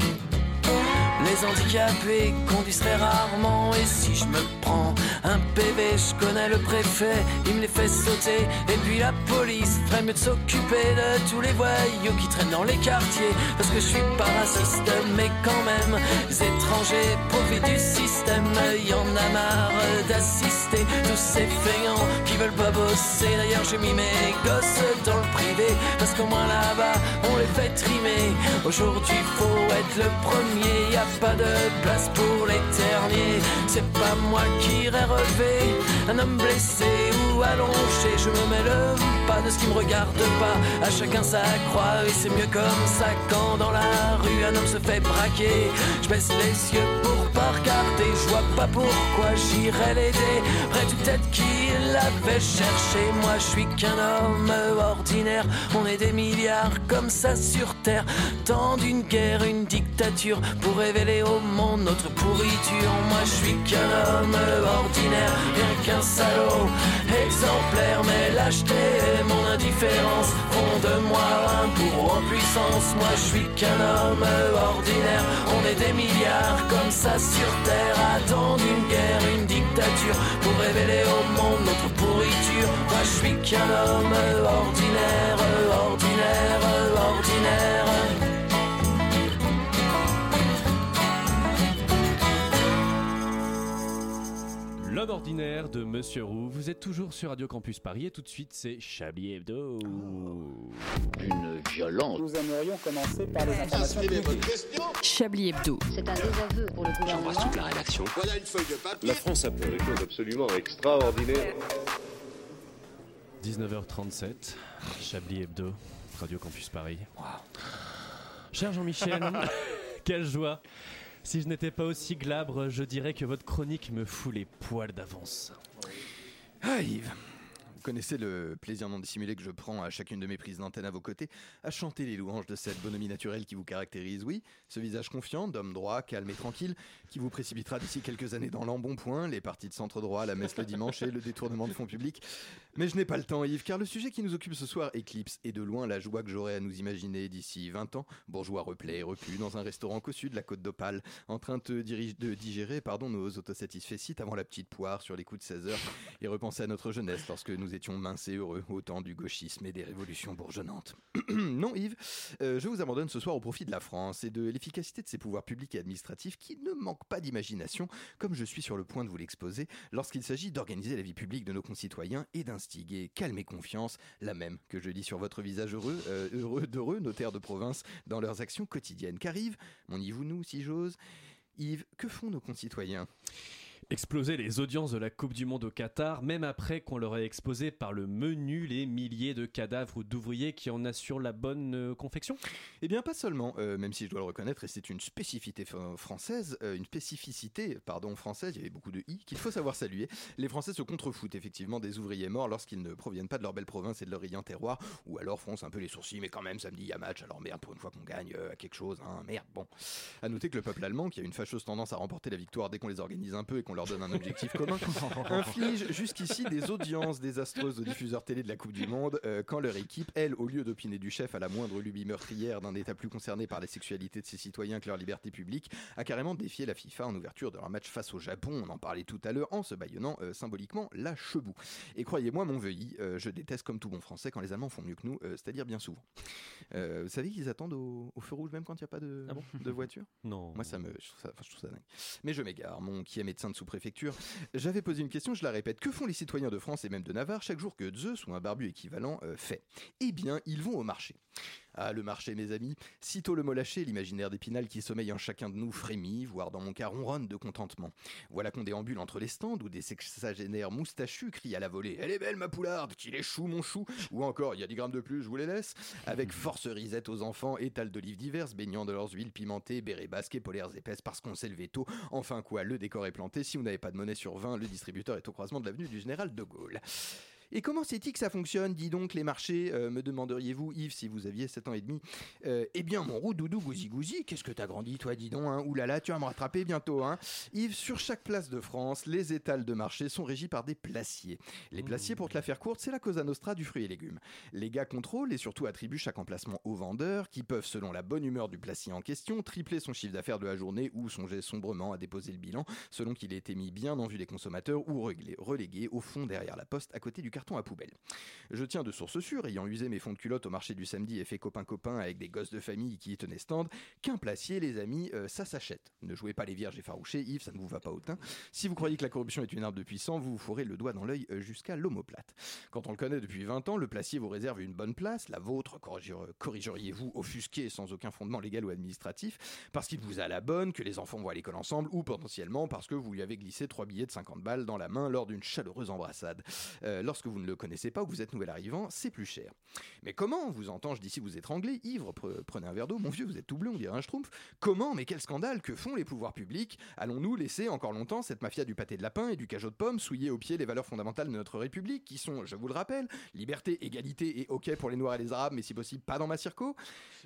S14: les handicapés conduisent très rarement et si je me prends un PV, je connais le préfet, il me les fait sauter et puis la police ferait mieux de s'occuper de tous les voyous qui traînent dans les quartiers parce que je suis pas raciste mais quand même les étrangers profitent du système, y en a marre d'assister tous ces feignants qui veulent pas bosser. D'ailleurs j'ai mis mes gosses dans le privé parce qu'au moins là-bas on les fait trimer. Aujourd'hui faut être le premier, y a pas de place pour les derniers. C'est pas moi qui irai relever un homme blessé ou allongé. Je me mets le pas de ce qui me regarde pas. À chacun sa croix et c'est mieux comme ça quand dans la rue un homme se fait braquer. Je baisse les yeux pour pas regarder. Je vois pas pourquoi j'irais l'aider. Après tout peut-être qu'il l'avait cherché. Moi je suis qu'un homme ordinaire. On est des milliards comme ça sur terre. Tant d'une guerre, une dictature pour révéler au monde notre pourriture. Moi je suis qu'un homme ordinaire, rien qu'un salaud exemplaire. Mais lâcheté et mon indifférence font de moi un bourreau en puissance. Moi je suis qu'un homme ordinaire, on est des milliards comme ça sur terre. Attendre une guerre, une dictature pour révéler au monde notre pourriture. Moi je suis qu'un homme ordinaire, ordinaire, ordinaire.
S1: L'homme ordinaire de Monsieur Roux, vous êtes toujours sur Radio Campus Paris et tout de suite c'est Chablis Hebdo.
S8: Une violence.
S9: Nous aimerions commencer par les informations publiques.
S5: Chablis Hebdo.
S10: C'est un désaveu pour le gouvernement.
S11: la rédaction.
S12: Voilà une feuille de papier.
S11: La France a fait des choses absolument extraordinaires.
S1: 19h37, Chablis Hebdo, Radio Campus Paris. Cher Jean-Michel, quelle joie Si je n'étais pas aussi glabre, je dirais que votre chronique me fout les poils d'avance.
S2: Ah Yves, connaissez le plaisir non dissimulé que je prends à chacune de mes prises d'antenne à vos côtés, à chanter les louanges de cette bonhomie naturelle qui vous caractérise, oui, ce visage confiant, d'homme droit, calme et tranquille, qui vous précipitera d'ici quelques années dans l'embonpoint, les parties de centre droit, la messe le dimanche et le détournement de fonds publics. Mais je n'ai pas le temps Yves, car le sujet qui nous occupe ce soir éclipse et de loin la joie que j'aurai à nous imaginer d'ici 20 ans, bourgeois replets et repus dans un restaurant cossu de la côte d'Opale, en train de, digérer pardon, nos autosatisfaits avant la petite poire sur les coups de 16 heures et repenser à notre jeunesse lorsque nous étions minces et heureux au temps du gauchisme et des révolutions bourgeonnantes. non Yves, euh, je vous abandonne ce soir au profit de la France et de l'efficacité de ses pouvoirs publics et administratifs qui ne manquent pas d'imagination, comme je suis sur le point de vous l'exposer, lorsqu'il s'agit d'organiser la vie publique de nos concitoyens et d'instiguer calme et confiance, la même que je lis sur votre visage heureux, euh, heureux d'heureux notaires de province dans leurs actions quotidiennes. Car Yves, mon Yves-nous si j'ose, Yves, que font nos concitoyens?
S1: Exploser les audiences de la Coupe du Monde au Qatar, même après qu'on leur ait exposé par le menu les milliers de cadavres ou d'ouvriers qui en assurent la bonne euh, confection?
S2: Eh bien, pas seulement, euh, même si je dois le reconnaître, et c'est une spécificité française, euh, une spécificité, pardon, française, il y avait beaucoup de i, qu'il faut savoir saluer. Les Français se contrefoutent effectivement des ouvriers morts lorsqu'ils ne proviennent pas de leur belle province et de leur riant terroir, ou alors froncent un peu les sourcils, mais quand même, samedi, il y a match, alors merde, pour une fois qu'on gagne à quelque chose, hein, merde, bon. À noter que le peuple allemand, qui a une fâcheuse tendance à remporter la victoire dès qu'on les organise un peu et qu'on leur donne un objectif commun, inflige jusqu'ici des audiences désastreuses aux diffuseurs télé de la Coupe du Monde, euh, quand leur équipe, elle, au lieu d'opiner du chef à la moindre lubie meurtrière d'un État plus concerné par la sexualité de ses citoyens que leur liberté publique, a carrément défié la FIFA en ouverture de leur match face au Japon, on en parlait tout à l'heure, en se baillonnant euh, symboliquement la chebou. Et croyez-moi, mon veuilly, euh, je déteste comme tout bon français quand les Allemands font mieux que nous, euh, c'est-à-dire bien souvent. Euh, vous savez qu'ils attendent au, au feu rouge même quand il n'y a pas de, de voiture?
S1: Non.
S2: Moi, ça me, je trouve ça, enfin, je trouve ça dingue. Mais je m'égare. Mon qui est médecin de sous J'avais posé une question, je la répète. Que font les citoyens de France et même de Navarre chaque jour que Zeus ou un barbu équivalent euh, fait? Eh bien, ils vont au marché. Ah, le marché, mes amis. Sitôt le mot lâché, l'imaginaire d'Épinal qui sommeille en chacun de nous frémit, voire dans mon cas ronronne de contentement. Voilà qu'on déambule entre les stands où des sexagénaires moustachus crient à la volée Elle est belle ma poularde, qu'il est chou mon chou Ou encore, il y a 10 grammes de plus, je vous les laisse Avec force risette aux enfants, étals d'olives diverses, baignant de leurs huiles pimentées, bérets basques et polaires épaisses parce qu'on s'est levé tôt. Enfin quoi, le décor est planté. Si vous n'avez pas de monnaie sur 20, le distributeur est au croisement de l'avenue du Général de Gaulle. Et comment c'est-il que ça fonctionne, dis donc, les marchés euh, Me demanderiez-vous, Yves, si vous aviez 7 ans et demi. Euh, eh bien, mon roux doudou gousi gousi, qu'est-ce que t'as grandi, toi, dis donc, hein? Ouh là là, tu vas me rattraper bientôt, hein Yves, sur chaque place de France, les étals de marché sont régis par des placiers. Les placiers, pour te la faire courte, c'est la cosa nostra du fruit et légumes. Les gars contrôlent et surtout attribuent chaque emplacement aux vendeurs, qui peuvent, selon la bonne humeur du placier en question, tripler son chiffre d'affaires de la journée ou songer sombrement à déposer le bilan, selon qu'il ait été mis bien en vue des consommateurs ou relégué au fond derrière la poste à côté du à poubelle. Je tiens de source sûre, ayant usé mes fonds de culotte au marché du samedi et fait copain-copain avec des gosses de famille qui y tenaient stand, qu'un placier, les amis, euh, ça s'achète. Ne jouez pas les vierges effarouchées, Yves, ça ne vous va pas au teint. Si vous croyez que la corruption est une arme de puissant, vous vous fourrez le doigt dans l'œil euh, jusqu'à l'omoplate. Quand on le connaît depuis 20 ans, le placier vous réserve une bonne place, la vôtre, corrigeriez-vous offusqué sans aucun fondement légal ou administratif, parce qu'il vous a la bonne, que les enfants vont à l'école ensemble, ou potentiellement parce que vous lui avez glissé trois billets de 50 balles dans la main lors d'une chaleureuse embrassade. Euh, lorsque vous ne le connaissez pas ou que vous êtes nouvel arrivant, c'est plus cher. Mais comment Vous entends-je d'ici vous étrangler, ivre, pre- prenez un verre d'eau, mon vieux, vous êtes tout bleu, on dirait un schtroumpf. Comment Mais quel scandale Que font les pouvoirs publics? Allons-nous laisser encore longtemps cette mafia du pâté de lapin et du cajot de pommes souiller au pied les valeurs fondamentales de notre République, qui sont, je vous le rappelle, liberté, égalité et ok pour les Noirs et les Arabes, mais si possible pas dans ma circo?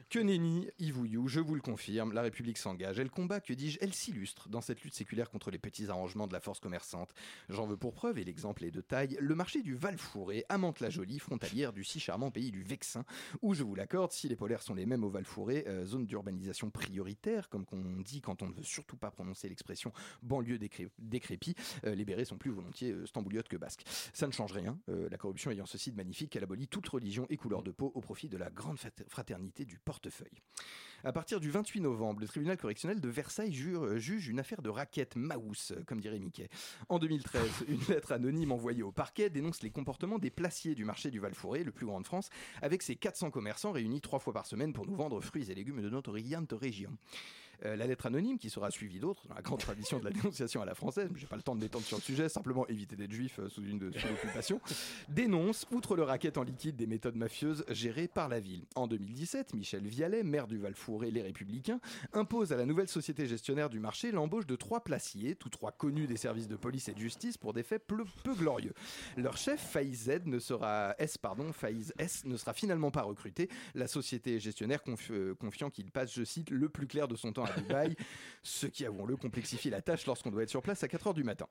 S2: Que nenni, Ivouillou, je vous le confirme, la République s'engage, elle combat, que dis-je, elle s'illustre dans cette lutte séculaire contre les petits arrangements de la force commerçante. J'en veux pour preuve, et l'exemple est de taille, le marché du Val-Fouré, à Mantes-la-Jolie, frontalière du si charmant pays du Vexin, où je vous l'accorde, si les polaires sont les mêmes au Val-Fouré, euh, zone d'urbanisation prioritaire, comme qu'on dit quand on ne veut surtout pas prononcer l'expression banlieue décré- décrépit, euh, les bérets sont plus volontiers euh, stambouliotes que basques. Ça ne change rien, euh, la corruption ayant ceci de magnifique qu'elle abolit toute religion et couleur de peau au profit de la grande frat- fraternité du portefeuille. À partir du 28 novembre, le tribunal correctionnel de Versailles jure- euh, juge une affaire de raquette Maous, euh, comme dirait Mickey. En 2013, une lettre anonyme envoyée au parquet dénonce les comportements des placiers du marché du Val-Fouré, le plus grand de France, avec ses 400 commerçants réunis trois fois par semaine pour nous vendre fruits et légumes de notre riante région. Euh, la lettre anonyme, qui sera suivie d'autres, dans la grande tradition de la dénonciation à la française, mais j'ai pas le temps de m'étendre sur le sujet, simplement éviter d'être juif euh, sous une sous l'occupation, dénonce, outre le racket en liquide, des méthodes mafieuses gérées par la ville. En 2017, Michel Vialet, maire du Val-Fouré, les Républicains, impose à la nouvelle société gestionnaire du marché l'embauche de trois placiers, tous trois connus des services de police et de justice pour des faits peu, glorieux. Leur chef, Faïz Z, ne sera S, pardon, Faïz S, ne sera finalement pas recruté. La société gestionnaire euh, confiant qu'il passe, je cite, le plus clair de son temps à Dubaï, ce qui, avouons-le, complexifie la tâche lorsqu'on doit être sur place à 4h du matin.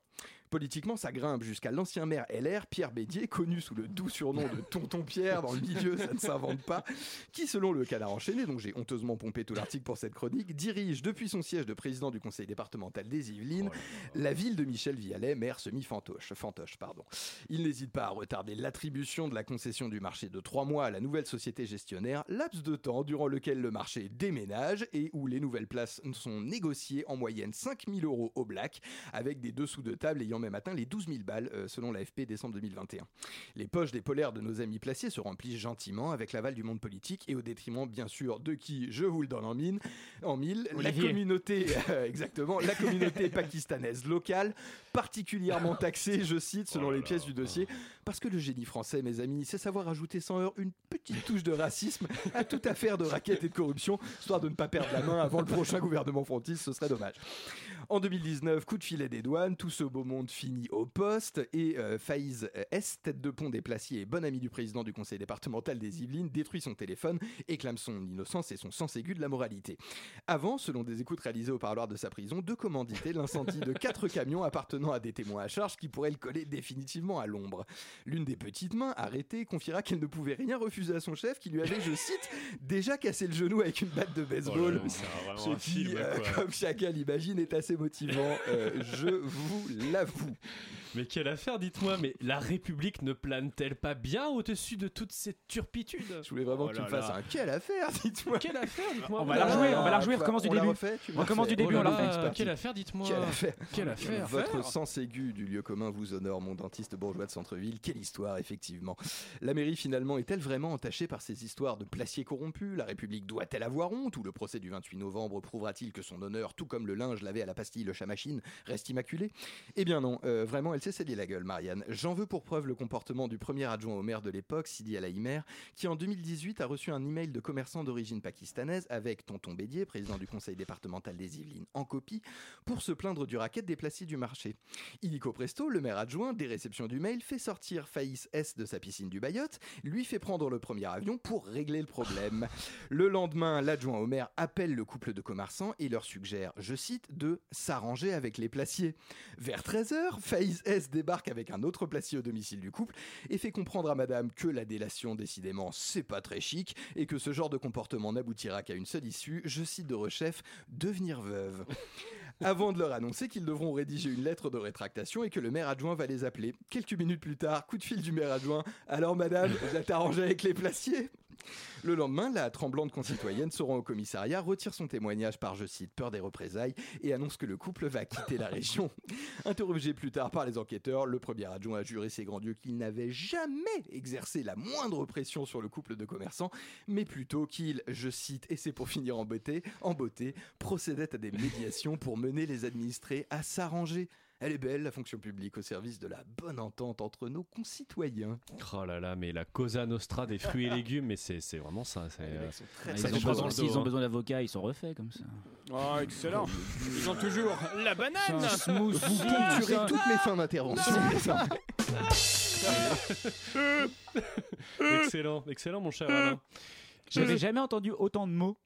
S2: Politiquement, ça grimpe jusqu'à l'ancien maire LR, Pierre Bédier, connu sous le doux surnom de Tonton Pierre dans le milieu, ça ne s'invente pas, qui, selon le canard enchaîné, donc j'ai honteusement pompé tout l'article pour cette chronique, dirige depuis son siège de président du conseil départemental des Yvelines la ville de Michel Vialet, maire semi-fantoche. Fantoche, pardon. Il n'hésite pas à retarder l'attribution de la concession du marché de trois mois à la nouvelle société gestionnaire, laps de temps durant lequel le marché déménage et où les nouvelles places sont négociées en moyenne 5000 euros au black, avec des dessous de table ayant même atteint les 12 000 balles euh, selon l'AFP décembre 2021. Les poches des polaires de nos amis placiers se remplissent gentiment avec l'aval du monde politique et au détriment bien sûr de qui, je vous le donne en mine, en mille, la communauté, euh, exactement, la communauté pakistanaise locale, particulièrement taxée, je cite, selon les pièces du dossier, parce que le génie français, mes amis, c'est savoir ajouter sans heurts une petite touche de racisme à toute affaire de raquette et de corruption, histoire de ne pas perdre la main avant le prochain gouvernement frontiste, ce serait dommage. En 2019, coup de filet des douanes, tout ce beau monde finit au poste et euh, Faïz S, tête de pont des placiers et bon ami du président du conseil départemental des Yvelines, détruit son téléphone et clame son innocence et son sens aigu de la moralité. Avant, selon des écoutes réalisées au parloir de sa prison, de commanditer l'incendie de quatre camions appartenant à des témoins à charge qui pourraient le coller définitivement à l'ombre. L'une des petites mains, arrêtée, confiera qu'elle ne pouvait rien refuser à son chef qui lui avait, je cite, déjà cassé le genou avec une batte de baseball.
S15: Oh là là,
S2: qui,
S15: film,
S2: euh, comme chacun l'imagine, est assez motivant, euh, je vous l'avoue.
S1: Mais quelle affaire, dites-moi, mais la République ne plane-t-elle pas bien au-dessus de toutes ces turpitudes?
S2: Je voulais vraiment
S1: Oh
S2: que tu me fasses un quelle affaire, dites-moi.
S1: Quelle affaire, dites-moi.
S3: On va la rejouer, on va la rejouer, on recommence du
S2: On la
S3: début.
S2: refait, tu me
S3: On recommence du début,
S2: Oh
S3: on la refait.
S2: là,
S1: Ah, Quelle affaire, dites-moi.
S2: Quelle affaire.
S1: Quelle affaire.
S2: Votre sens aigu du lieu commun vous honore, mon dentiste bourgeois de centre-ville. Quelle histoire, effectivement. La mairie, finalement, est-elle vraiment entachée par ces histoires de placiers corrompus? La République doit-elle avoir honte? Ou le procès du 28 novembre prouvera-t-il que son honneur, tout comme le linge lavé à la pastille le chat machine, reste immaculé? Eh bien non, euh, vraiment, elle s'est scellée la gueule, Marianne. J'en veux pour preuve le comportement du premier adjoint au maire de l'époque, Sidi Alaïmer, qui en 2018 a reçu un email de commerçant d'origine pakistanaise avec Tonton Bédier, président du conseil départemental des Yvelines, en copie, pour se plaindre du racket des placiers du marché. Illico Presto, le maire adjoint, des réceptions du mail, fait sortir Faïs S de sa piscine du Bayotte, lui fait prendre le premier avion pour régler le problème. Le lendemain, l'adjoint au maire appelle le couple de commerçants et leur suggère, je cite, de s'arranger avec les placiers. Vers 13h, Faïs S débarque avec un autre placier au domicile du couple et fait comprendre à madame que la délation, décidément, c'est pas très chic et que ce genre de comportement n'aboutira qu'à une seule issue, je cite de rechef, devenir veuve. Avant de leur annoncer qu'ils devront rédiger une lettre de rétractation et que le maire adjoint va les appeler. Quelques minutes plus tard, coup de fil du maire adjoint. Alors madame, vous êtes arrangé avec les placiers le lendemain, la tremblante concitoyenne se rend au commissariat, retire son témoignage par, je cite, peur des représailles et annonce que le couple va quitter la région. Interrogé plus tard par les enquêteurs, le premier adjoint a juré ses grands dieux qu'il n'avait jamais exercé la moindre pression sur le couple de commerçants, mais plutôt qu'il, je cite, et c'est pour finir en beauté, en beauté, procédait à des médiations pour mener les administrés à s'arranger. Elle est belle, la fonction publique, au service de la bonne entente entre nos concitoyens.
S1: Oh là là, mais la Cosa Nostra des fruits et légumes, mais c'est c'est vraiment ça. euh,
S3: Ah,
S1: ça
S3: Ils
S1: fait
S3: ont besoin, s'ils
S1: hein.
S3: besoin d'avocats, ils sont refaits comme ça.
S4: Oh, excellent. Ils ont toujours la banane.
S2: Vous poncturez
S3: ça.
S2: toutes mes fins d'intervention.
S1: excellent, excellent, mon cher Alain.
S3: J'avais jamais entendu autant de mots.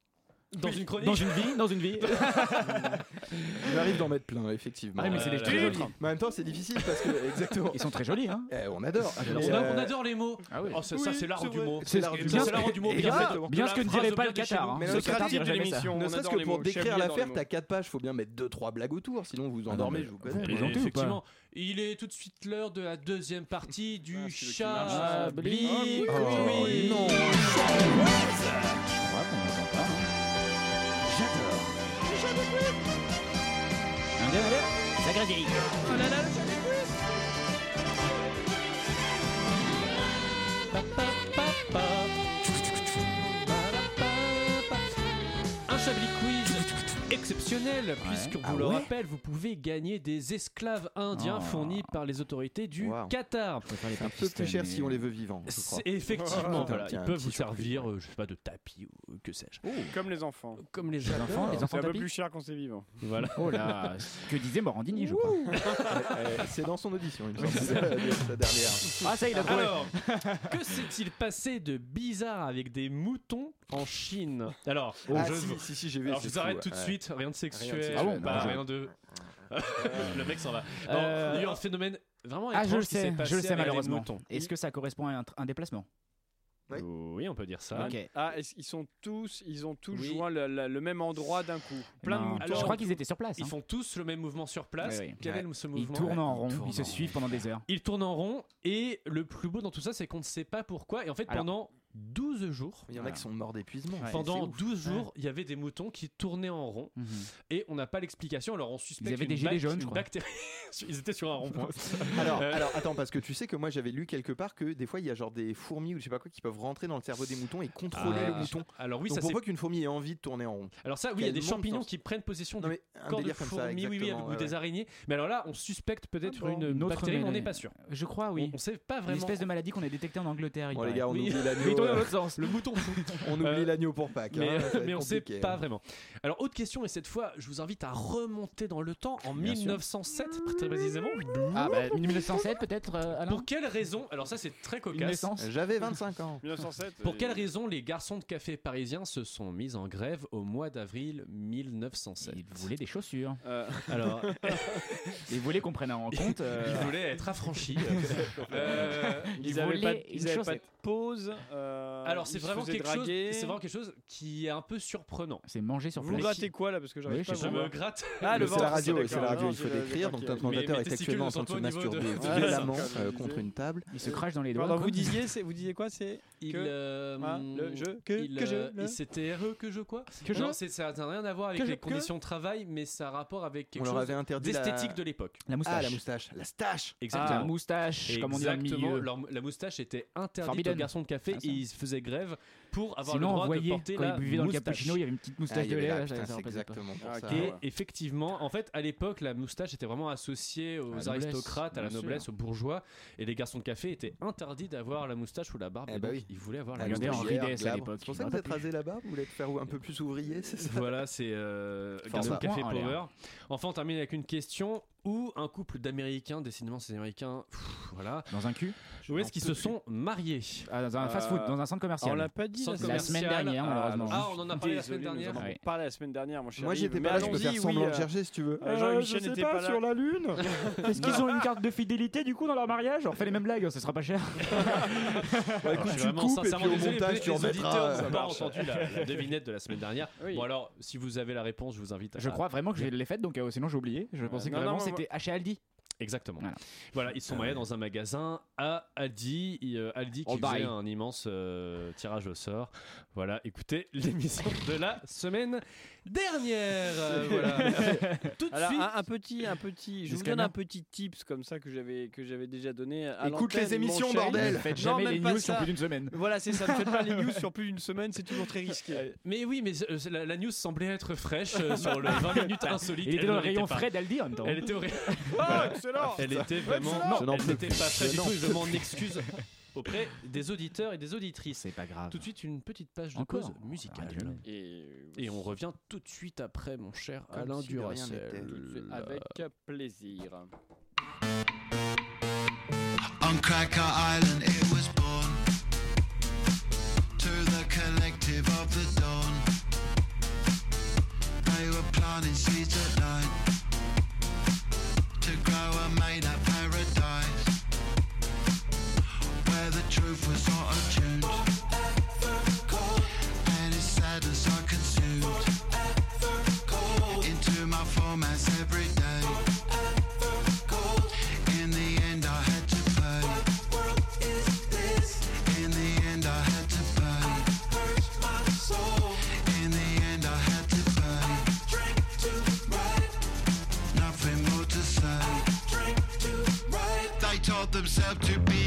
S1: Dans une chronique
S3: Dans une vie, dans une vie.
S2: Il m'arrive d'en mettre plein, effectivement.
S3: Ah oui, mais c'est des
S2: Euh,
S3: très jolis.
S2: Mais en même temps, c'est difficile parce que, exactement.
S3: Ils sont très jolis, hein.
S2: Eh, on adore.
S1: On,
S2: Et,
S1: a-
S2: euh,
S1: on adore les mots.
S3: Ah oui.
S1: Oh, ça, ça,
S2: Oui,
S1: c'est l'art du mot.
S2: C'est l'art du mot.
S1: C'est l'art du mot.
S2: Et
S1: bien
S2: bien-
S1: fait.
S3: bien
S1: De
S3: ce que ne dirait pas
S1: bien
S3: le Qatar, hein.
S2: Mais
S3: Ce
S2: le
S3: Qatar dirait
S4: de
S3: jamais ça.
S4: l'émission.
S2: Ne
S4: On
S2: serait-ce que pour décrire l'affaire, t'as
S4: les
S2: 4 pages, faut bien mettre 2-3 blagues autour, sinon vous
S3: Ah
S2: endormez, je vous connais.
S1: Effectivement, il est tout de suite l'heure de la deuxième partie du
S4: Ah, marche.
S1: Chablis
S3: Chablis.
S2: Oh, non.
S3: Deux. Ça
S1: exceptionnel, puisqu'on
S2: Ah
S1: vous le
S2: ouais
S1: rappelle, vous pouvez gagner des esclaves indiens
S3: Oh.
S1: fournis par les autorités du
S2: Wow.
S1: Qatar.
S2: Un peu plus cher si on les veut vivants, je crois.
S1: C'est- Effectivement,
S2: Oh,
S1: voilà, ils peuvent vous servir, euh, je sais pas, de tapis ou que sais-je.
S4: Comme les enfants.
S1: Comme les
S3: Les enfants, les
S4: C'est un peu plus cher quand c'est vivant.
S1: Voilà.
S3: Oh là, que disait Morandini, je crois.
S2: Euh, C'est dans son audition, il me semble, sa dernière.
S3: Ah ça, il a trouvé.
S1: Alors, que s'est-il passé de bizarre avec des moutons en Chine? Alors,
S2: Ah,
S1: je,
S2: si, si, si, j'ai vu.
S1: alors, je
S2: c'est
S1: vous arrête tout de
S2: ouais.
S1: suite, rien de sexuel,
S2: sexuel,
S3: Ah bon,
S1: bah,
S3: bah,
S1: rien de. le mec s'en va. Non,
S3: Euh,
S1: il y a eu un phénomène vraiment
S3: Ah, je le sais,
S1: passé
S3: je le sais malheureusement. Est-ce que ça correspond à un, déplacement?
S2: Oui.
S1: Oui, on peut dire ça.
S4: Ah, ils sont tous, ils ont tous
S1: Oui.
S4: joint le, le- le même endroit d'un coup? Plein de moutons.
S3: je crois qu'ils étaient sur place.
S1: Ils
S3: hein.
S1: font tous le même mouvement sur place.
S3: Oui, oui.
S1: Quel
S3: Ouais.
S1: est ce
S3: Ils
S1: mouvement?
S3: tournent en rond,
S2: tournent
S3: ils se
S2: en
S3: suivent pendant des heures.
S1: Ils tournent en rond et le plus beau dans tout ça, c'est qu'on ne sait pas pourquoi. Et en fait,
S3: Alors-
S1: pendant 12 jours,
S2: Il y en a qui sont morts d'épuisement.
S3: Ouais.
S1: pendant
S2: C'est ouf.
S1: 12 jours, il y avait des moutons qui tournaient en rond
S3: Mhm.
S1: et on n'a pas l'explication. Alors on suspecte
S3: Ils avaient
S1: une
S3: des gilets jaunes, je
S1: une
S3: crois.
S1: bactérie. Ils étaient sur un rond-point.
S2: Alors,
S1: Euh,
S2: alors, attends, parce que tu sais que moi j'avais lu quelque part que des fois il y a genre des fourmis ou je sais pas quoi qui peuvent rentrer dans le cerveau des moutons et contrôler
S1: Ah.
S2: le mouton.
S1: Alors oui,
S2: Donc
S1: ça c'est.
S2: pourquoi qu'une fourmi ait envie de tourner en rond
S1: Alors ça, oui, il y a des champignons qui prennent possession
S2: Non
S1: du
S2: mais un
S1: corps de
S2: délire comme ça,
S1: fourmi, oui, oui, ou des araignées. Mais alors là, on suspecte peut-être
S3: Ah bon,
S1: une,
S3: une autre
S1: bactérie, mais on
S3: maladie.
S1: n'est pas sûr.
S3: Je crois, oui.
S1: on sait pas
S3: Une
S1: vraiment.
S3: espèce de maladie qu'on a détectée en Angleterre.
S2: les gars, on oublie
S3: tourne dans
S2: euh,
S3: l'autre sens.
S1: Le mouton fou.
S2: On oublie
S1: Euh,
S2: l'agneau pour Pâques.
S1: Mais,
S2: hein,
S1: mais on sait pas
S2: hein.
S1: vraiment. Alors, autre question, et cette fois, je vous invite à remonter dans le temps, en
S3: Bien sûr.
S1: 1907, très précisément.
S3: Ah bah 1907 peut-être, euh, Alain
S1: Pour quelle raison Alors ça, c'est très cocasse.
S2: J'avais 25 ans.
S4: 1907.
S1: Pour quelle raison les garçons de café parisiens se sont mis en grève au mois d'avril 1907
S3: Ils voulaient des chaussures.
S4: euh,
S1: Alors,
S3: Ils voulaient qu'on prenne en compte. euh,
S1: ils voulaient être affranchis. Euh,
S4: ils n'avaient pas, pas de pause. euh, euh,
S1: Alors c'est vraiment quelque chose, c'est vraiment quelque chose qui est un peu surprenant.
S3: C'est manger sur
S4: Vous
S3: place.
S4: grattez quoi là parce que j'arrive
S3: Oui,
S4: pas
S3: je
S1: me gratte.
S4: Ah le
S2: c'est la radio, c'est la radio, il faut décrire. Donc notre
S1: mes
S2: est actuellement en train de se masturber violemment euh, contre une table.
S3: Il se crache dans les doigts.
S4: Vous disiez, vous disiez quoi C'est
S1: euh,
S4: Ah, le jeu que- je-
S1: c'était re que je quoi
S3: Que je-
S1: ça n'a rien à voir avec les conditions de travail, mais ça a rapport avec quelque chose d'esthétique de l'époque.
S3: La moustache.
S2: Ah, la moustache. La stache
S1: Exactement.
S3: La moustache, comme on dit
S1: Exactement, la moustache était interdite aux garçons de café
S3: Ah,
S1: et ils faisaient grève pour avoir
S3: Sinon,
S1: le droit de porter
S3: quand
S1: la
S3: il dans le
S1: moustache.
S3: cappuccino, il y avait une petite
S2: Ah,
S3: moustache
S2: y
S3: de lait.
S2: la- c'est exactement pour
S4: Ah,
S2: ça.
S1: Et
S4: ouais.
S1: effectivement, en fait, à l'époque, la moustache était vraiment associée aux
S3: À la noblesse,
S1: aristocrates, à la
S3: sûr.
S1: noblesse, aux bourgeois, et les garçons de café étaient interdits d'avoir la moustache ou la barbe.
S2: Eh bah oui.
S1: Ils voulaient avoir la
S3: Regardez
S1: moustache.
S3: Henri à l'époque,
S2: C'est pour ça que vous
S3: a
S2: êtes rasé là-bas Vous voulez faire un peu plus ouvrier, c'est ça
S1: Voilà, c'est euh, Garçon de Café
S3: l'air.
S1: Power. Enfin, on termine avec une question où un couple d'Américains, décidément ces Américains, pff, voilà,
S3: Dans un cul
S1: où est-ce qu'ils se sont mariés?
S3: Ah, Dans un
S4: Euh,
S3: fast-food, dans un centre
S4: On l'a
S3: commercial.
S4: pas dit
S1: Centre
S4: la semaine
S3: dernière, malheureusement.
S1: Ah, on en a parlé la semaine dernière.
S4: En
S3: Ouais.
S4: parlé la semaine dernière, mon cher.
S2: Moi j'étais
S4: Mais
S2: pas là, je peux faire semblant
S4: oui,
S2: de
S4: euh,
S2: chercher si tu veux.
S4: Euh, Jean-Michel n'était pas là.
S2: la lune
S3: Est-ce qu'ils ont une carte de fidélité du coup dans leur mariage On refait les mêmes blagues, ça sera pas cher.
S2: Bah, écoute,
S1: je suis
S2: tu
S1: vraiment
S2: coupes et
S1: sincèrement
S2: puis au montage tu
S1: les
S2: remettras.
S1: auditeurs
S2: euh,
S1: n'ont
S2: ça
S1: pas entendu la, devinette de la semaine dernière. Bon alors, si vous avez la réponse, je vous invite à...
S3: Je crois vraiment que je l'ai faite, donc euh, sinon j'ai oublié. Je pensais que
S4: non,
S3: vraiment
S4: non,
S3: c'était chez Aldi.
S1: Exactement.
S3: Voilà.
S1: Voilà, ils sont mariés dans un magasin à Aldi. Et, euh, Aldi qui faisait un immense euh, tirage au sort. Voilà, écoutez l'émission de la semaine dernière. Euh, voilà. Tout de
S4: Alors,
S1: suite.
S4: un, un petit, un petit, je vous donne un petit tips comme ça que j'avais, que j'avais déjà donné. À
S2: Écoute les émissions,
S4: mon
S2: bordel.
S3: Ne faites
S4: Non,
S3: jamais les news sur plus d'une semaine.
S4: Voilà, c'est ça. Ne faites pas les news sur plus d'une semaine, c'est toujours très risqué.
S1: Mais oui, mais euh, la, la news semblait être fraîche euh, sur le 20 minutes insolites.
S3: Il était
S1: Elle
S3: dans le rayon frais d'Aldi en même temps.
S1: Elle était au rayon.
S4: Ah, excellent
S1: Elle était vraiment.
S2: N'en
S1: elle n'était pas fraîche
S2: Je
S1: du tout. Je m'en excuse auprès des auditeurs et des auditrices.
S3: C'est pas grave.
S1: Tout de suite, une petite page de
S3: Encore
S1: pause musicale.
S3: Ah.
S4: Et,
S1: Et on revient tout de suite après, mon cher
S2: Comme
S1: Alain
S2: si
S1: Duracell.
S4: avec plaisir.
S7: On Cracker Island it was born To the collective of the dawn They were planting seeds at night themselves to be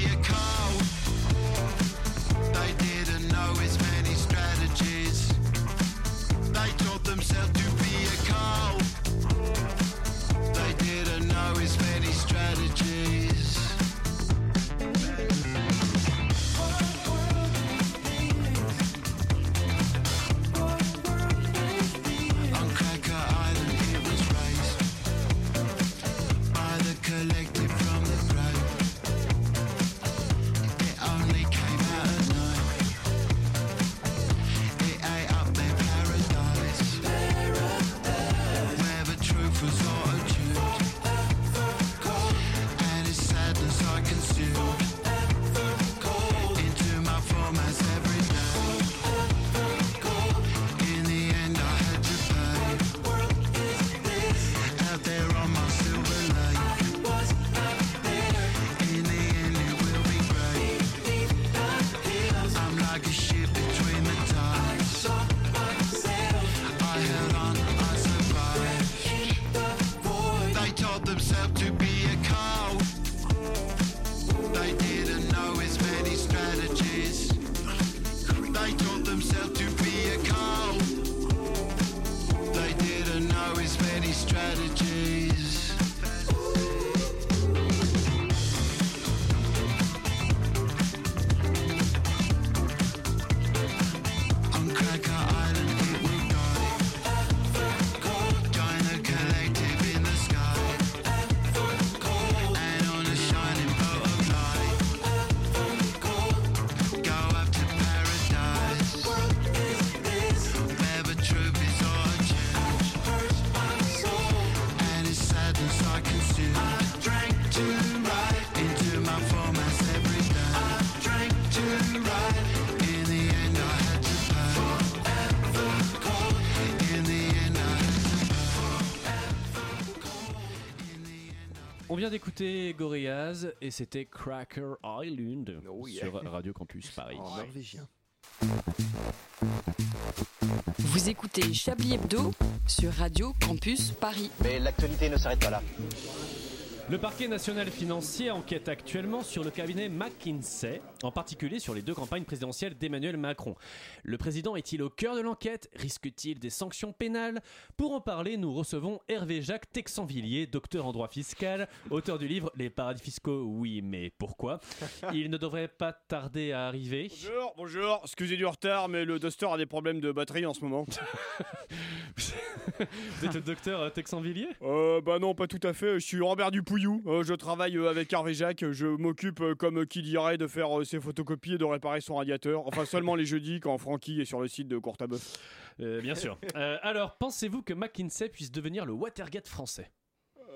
S7: On
S1: vient d'écouter Gorillaz et c'était Cracker Island
S2: Oh yeah.
S1: sur Radio Campus Paris.
S2: En norvégien.
S5: Vous écoutez Chablis Hebdo sur Radio Campus Paris.
S6: Mais l'actualité ne s'arrête pas là.
S1: Le parquet national financier enquête actuellement sur le cabinet McKinsey, en particulier sur les deux campagnes présidentielles d'Emmanuel Macron. Le président est-il au cœur de l'enquête? Risque-t-il des sanctions pénales? Pour en parler, nous recevons Hervé Jacques Texanvilliers, docteur en droit fiscal, auteur du livre Les paradis fiscaux, oui, mais pourquoi? Il ne devrait pas tarder à arriver.
S4: Bonjour, bonjour. Excusez du retard, mais le Duster a des problèmes de batterie en ce moment.
S1: Vous êtes le docteur euh, Texanvilliers?
S4: Euh, bah non, pas tout à fait. Je suis Robert Dupouillou. Euh, je travaille euh, avec Hervé Jacques. Je m'occupe, comme qui dirait, de faire ses photocopies et de réparer son radiateur. Enfin, seulement les jeudis quand Francky est sur le site de Courtabeuf.
S1: Euh, Bien sûr. Euh, alors, pensez-vous que McKinsey puisse devenir le Watergate français?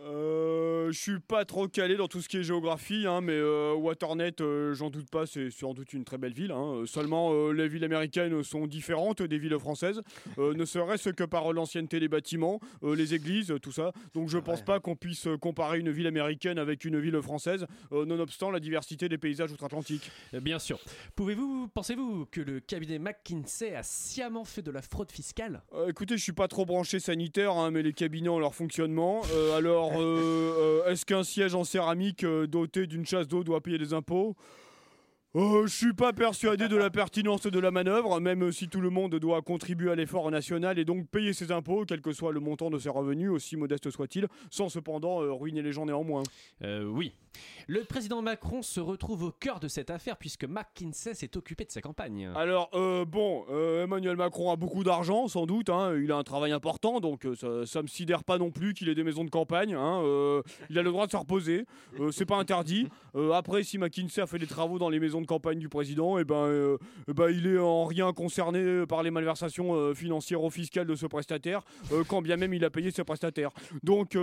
S4: Euh, je suis pas trop calé dans tout ce qui est géographie, hein, mais euh, Waternet, euh, j'en doute pas, c'est sans doute une très belle ville. hein. Euh, Seulement, euh, les villes américaines sont différentes des villes françaises, ne serait-ce que par l'ancienneté des bâtiments, les églises, tout ça. Donc je pense pas qu'on puisse comparer une ville américaine avec une ville française, nonobstant la diversité des paysages outre-Atlantique.
S1: Bien sûr. Pouvez-vous, pensez-vous que le cabinet McKinsey a sciemment fait de la fraude fiscale?
S4: Écoutez, je suis pas trop branché sanitaire, hein, mais les cabinets ont leur fonctionnement. Euh, alors, euh, euh, est-ce qu'un siège en céramique euh, doté d'une chasse d'eau doit payer des impôts? Euh, je suis pas persuadé de la pertinence de la manœuvre, même si tout le monde doit contribuer à l'effort national et donc payer ses impôts, quel que soit le montant de ses revenus, aussi modeste soit-il, sans cependant euh, ruiner les gens néanmoins.
S1: Euh, Oui. Le président Macron se retrouve au cœur de cette affaire puisque McKinsey s'est occupé de sa campagne.
S4: Alors, euh, bon, Emmanuel Macron a beaucoup d'argent, sans doute. hein, il a un travail important, donc ça, ça me sidère pas non plus qu'il ait des maisons de campagne. hein, il a le droit de se reposer. c'est pas interdit. Après, si McKinsey a fait des travaux dans les maisons de campagne du président, et ben, euh, eh ben, il est en rien concerné par les malversations euh, financières ou fiscales de ce prestataire, euh, quand bien même il a payé ses prestataires. Donc,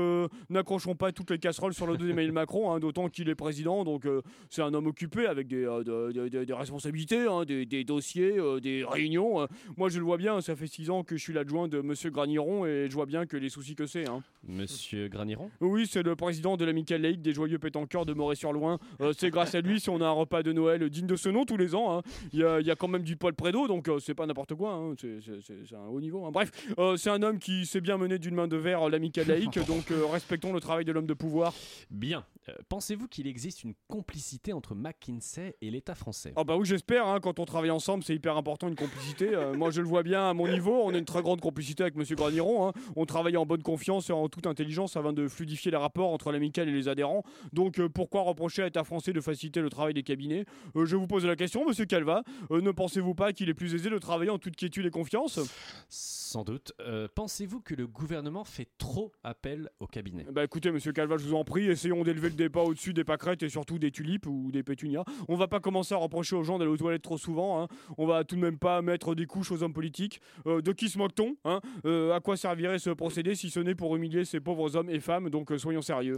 S4: n'accrochons pas toutes les casseroles sur le dos d'Emmanuel Macron, hein, d'autant qu'il est président. Donc, c'est un homme occupé avec des, de- de- de- des responsabilités, hein, des, des dossiers, des réunions. euh. moi, je le vois bien, ça fait six ans que je suis l'adjoint de Monsieur Graniron et je vois bien que les soucis que c'est. hein.
S1: Monsieur Graniron?
S4: Oui, c'est le président de l'amicale laïque des joyeux pétanqueurs de Moret-sur-Loing. Euh, c'est grâce à lui si on a un repas de Noël digne de ce nom tous les ans. hein. Il y, a, il y a quand même du Paul Prédo, donc euh, c'est pas n'importe quoi. hein. C'est- un haut niveau. hein. Bref, euh, c'est un homme qui sait bien mener d'une main de verre euh, l'amicale laïque, donc respectons le travail de l'homme de pouvoir.
S1: Bien. Euh, Pensez-vous qu'il existe une complicité entre McKinsey et l'État français?
S4: Ah bah oui j'espère, hein, quand on travaille ensemble c'est hyper important une complicité. Euh, moi je le vois bien à mon niveau, on a une très grande complicité avec Monsieur Graniron. hein. On travaille en bonne confiance et en toute intelligence afin de fluidifier les rapports entre l'amicale et les adhérents. Donc euh, pourquoi reprocher à l'État français de faciliter le travail des cabinets? Je vous pose la question Monsieur Calva, ne pensez-vous pas qu'il est plus aisé de travailler en toute quiétude et confiance?
S1: Sans doute. Pensez-vous que le gouvernement fait trop appel au cabinet?
S4: Bah écoutez, monsieur Calva, je vous en prie, essayons d'élever le débat au-dessus des pâquerettes et surtout des tulipes ou des pétunias. On va pas commencer à reprocher aux gens d'aller aux toilettes trop souvent. hein. On va tout de même pas mettre des couches aux hommes politiques. Euh, de qui se moque-t-on hein? Euh, À quoi servirait ce procédé si ce n'est pour humilier ces pauvres hommes et femmes? Donc euh, soyons sérieux.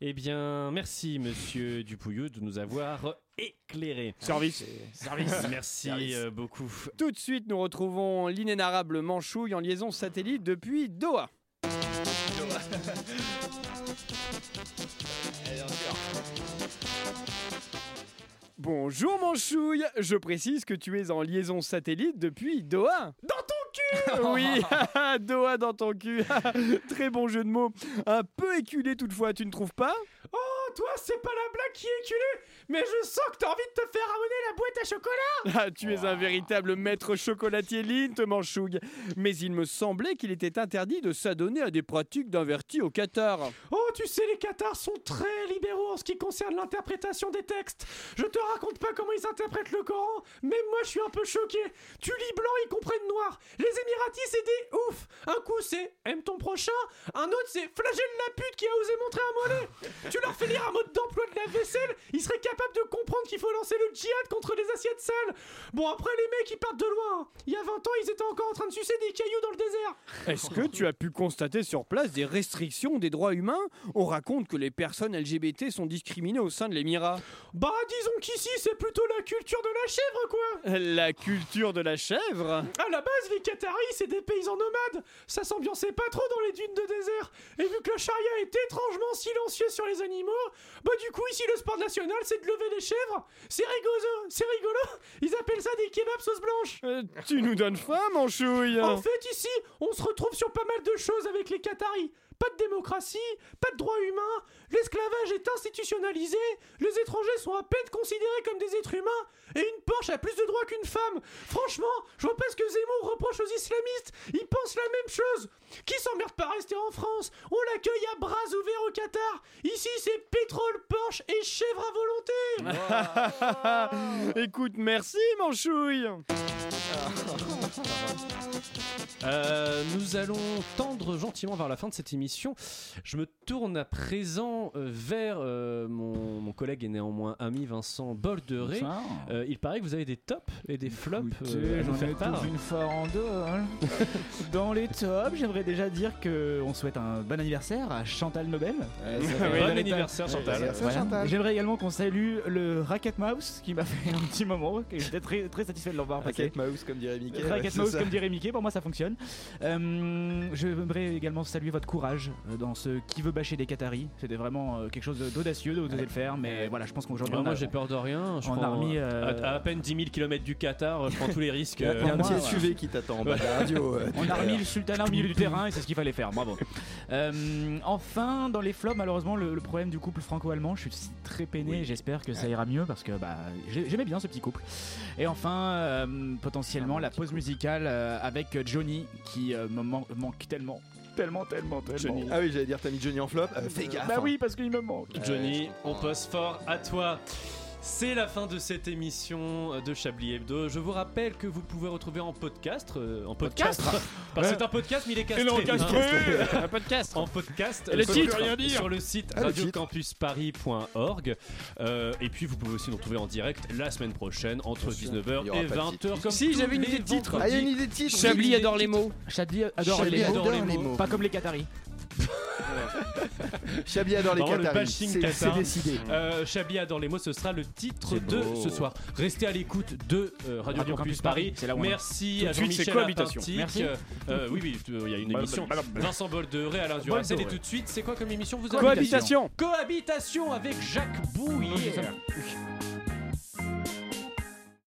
S1: Eh bien, merci Monsieur Dupouillou de nous avoir éclairé.
S4: Service.
S3: Service.
S1: Merci
S4: Service.
S1: beaucoup.
S4: Tout de suite, nous retrouvons l'inénarrable Manchouille en liaison satellite depuis Doha. Bonjour Manchouille, je précise que tu es en liaison satellite depuis Doha. Dans ton cul Oui, Doha dans ton cul. Très bon jeu de mots. Un peu éculé toutefois, tu ne trouves pas?
S15: Oh, toi, c'est pas la blague qui est culée, mais je sens que t'as envie de te faire ramener la boîte à chocolat
S4: Ah, tu es un véritable maître chocolatier Lint, Manchouille. Mais il me semblait qu'il était interdit de s'adonner à des pratiques d'invertis au Qatar.
S15: Oh, tu sais, les Qatars sont très libéraux en ce qui concerne l'interprétation des textes. Je te raconte pas comment ils interprètent le Coran, même moi je suis un peu choqué. Tu lis blanc, ils comprennent noir. Les Émiratis, c'est des ouf. Un coup, c'est aime ton prochain, un autre, c'est flagelle la pute qui a osé montrer un mollet. Tu leur fais lire un mode d'emploi de la vaisselle, ils seraient capables de comprendre qu'il faut lancer le djihad contre les assiettes sales. Bon, après, les mecs, ils partent de loin. Il y a 20 ans, ils étaient encore en train de sucer des cailloux dans le désert.
S4: Est-ce que tu as pu constater sur place des restrictions des droits humains? On raconte que les personnes LGBT sont discriminées au sein de l'émirat.
S15: Bah, disons qu'ici, c'est plutôt la culture de la chèvre, quoi.
S4: La culture de la chèvre?
S15: À la base, les Qataris, c'est des paysans nomades. Ça s'ambiançait pas trop dans les dunes de désert. Et vu que la charia est étrangement silencieuse sur les animaux, bah du coup, ici, le sport national, c'est de lever les chèvres. C'est rigolo, c'est rigolo. Ils appellent ça des kebabs sauce blanche.
S4: Euh, Tu nous donnes faim, manchouille
S15: En fait, ici, on se retrouve sur pas mal de choses avec les Qataris. Pas de démocratie, pas de droits humains, l'esclavage est institutionnalisé, les étrangers sont à peine considérés comme des êtres humains, et une Porsche a plus de droits qu'une femme. Franchement, je vois pas ce que Zemmour reproche aux islamistes, ils pensent la même chose. Qui s'emmerde pas à rester en France? On l'accueille à bras ouverts au Qatar. Ici, c'est pétrole, Porsche et chèvre à volonté.
S4: Écoute, merci, manchouille
S1: Euh, nous allons tendre gentiment vers la fin de cette émission. Je me tourne à présent euh, vers euh, mon, mon collègue et néanmoins ami Vincent Bolderet.
S3: Vincent.
S1: Euh, il paraît que vous avez des tops et des flops euh,
S3: j'en ai
S1: part.
S3: tous une farandole. Dans les tops, j'aimerais déjà dire qu'on souhaite un bon anniversaire à Chantal Nobel. Euh,
S1: Bon anniversaire, Chantal.
S3: Euh, voilà. J'aimerais également qu'on salue le Racket Mouse qui m'a fait un petit moment. J'étais très, très satisfait de le voir passer.
S2: Racket Mouse, comme dirait Mickey.
S3: Racket
S2: ouais,
S3: Mouse,
S2: ça.
S3: comme dirait Mickey, pour moi ça fonctionne. Euh, J'aimerais également saluer votre courage euh, dans ce qui veut bâcher des Qataris. C'était vraiment euh, quelque chose d'audacieux de vous le faire, mais voilà, je pense qu'aujourd'hui
S1: Ah, moi j'ai peur de rien. Je
S3: on
S1: prends,
S3: a remis,
S1: euh, à, à peine 10 000 km du Qatar, je prends tous les risques.
S2: Il y a, un petit SUV qui t'attend radio. euh,
S3: On a remis le sultanat au milieu du terrain et c'est ce qu'il fallait faire, bravo. Euh, enfin, dans les flops, malheureusement, le, le problème du couple franco-allemand, je suis très peiné j'espère que ça ira mieux parce que bah, j'ai- j'aimais bien ce petit couple. Et enfin, potentiellement, la pause musicale avec Johnny qui me man- manque tellement. Tellement, tellement, tellement.
S2: Johnny. Ah oui, j'allais dire, t'as mis Johnny en flop. Euh, fais gaffe.
S3: Bah
S2: hein.
S3: oui, parce qu'il me manque.
S1: Johnny, on pose fort à toi. C'est la fin de cette émission de Chablis Hebdo. Je vous rappelle que vous pouvez retrouver en podcast, euh, en podcast, parce que c'est un podcast mais il est castré.
S4: Il est encastré,
S1: hein.
S4: un podcast
S1: En podcast,
S4: Et le
S1: sur-
S4: titre rien dire.
S1: sur le site
S2: Ah, le titre.
S1: radiocampusparis.org. Euh, et puis vous pouvez aussi nous retrouver en direct la semaine prochaine entre
S2: Bien sûr,
S1: 19h
S2: il y aura
S1: et
S2: pas de
S1: 20h.
S2: titre.
S1: Comme
S4: Si,
S1: tous
S4: j'avais une
S1: les
S4: idée de titre.
S2: Ah, il y a une
S1: vendredis.
S2: idée de titre.
S4: Chablis adore les mots.
S3: Chablis adore
S2: Chablis
S3: les mots,
S2: adore les mots.
S3: pas comme les Qataris.
S2: Chablis adore les
S1: Vraiment, le
S2: Qataris.
S1: bashing
S2: C'est
S1: Qatar.
S2: décidé.
S1: Euh, adore les mots, ce sera le titre de ce soir. Restez à l'écoute de euh, Radio,
S3: Radio
S1: Campus,
S3: Campus
S1: Paris.
S3: Paris, c'est là où on est.
S1: Merci
S4: de
S1: à
S4: suite,
S1: Jean-Michel
S4: c'est cohabitation.
S3: Merci.
S1: Euh, euh, oui, oui, euh, il y a une émission. Vincent Bolderet, Alain Duracell. Et tout de suite, c'est quoi comme émission vous avez
S4: Cohabitation
S1: Cohabitation avec Jacques Bouillet.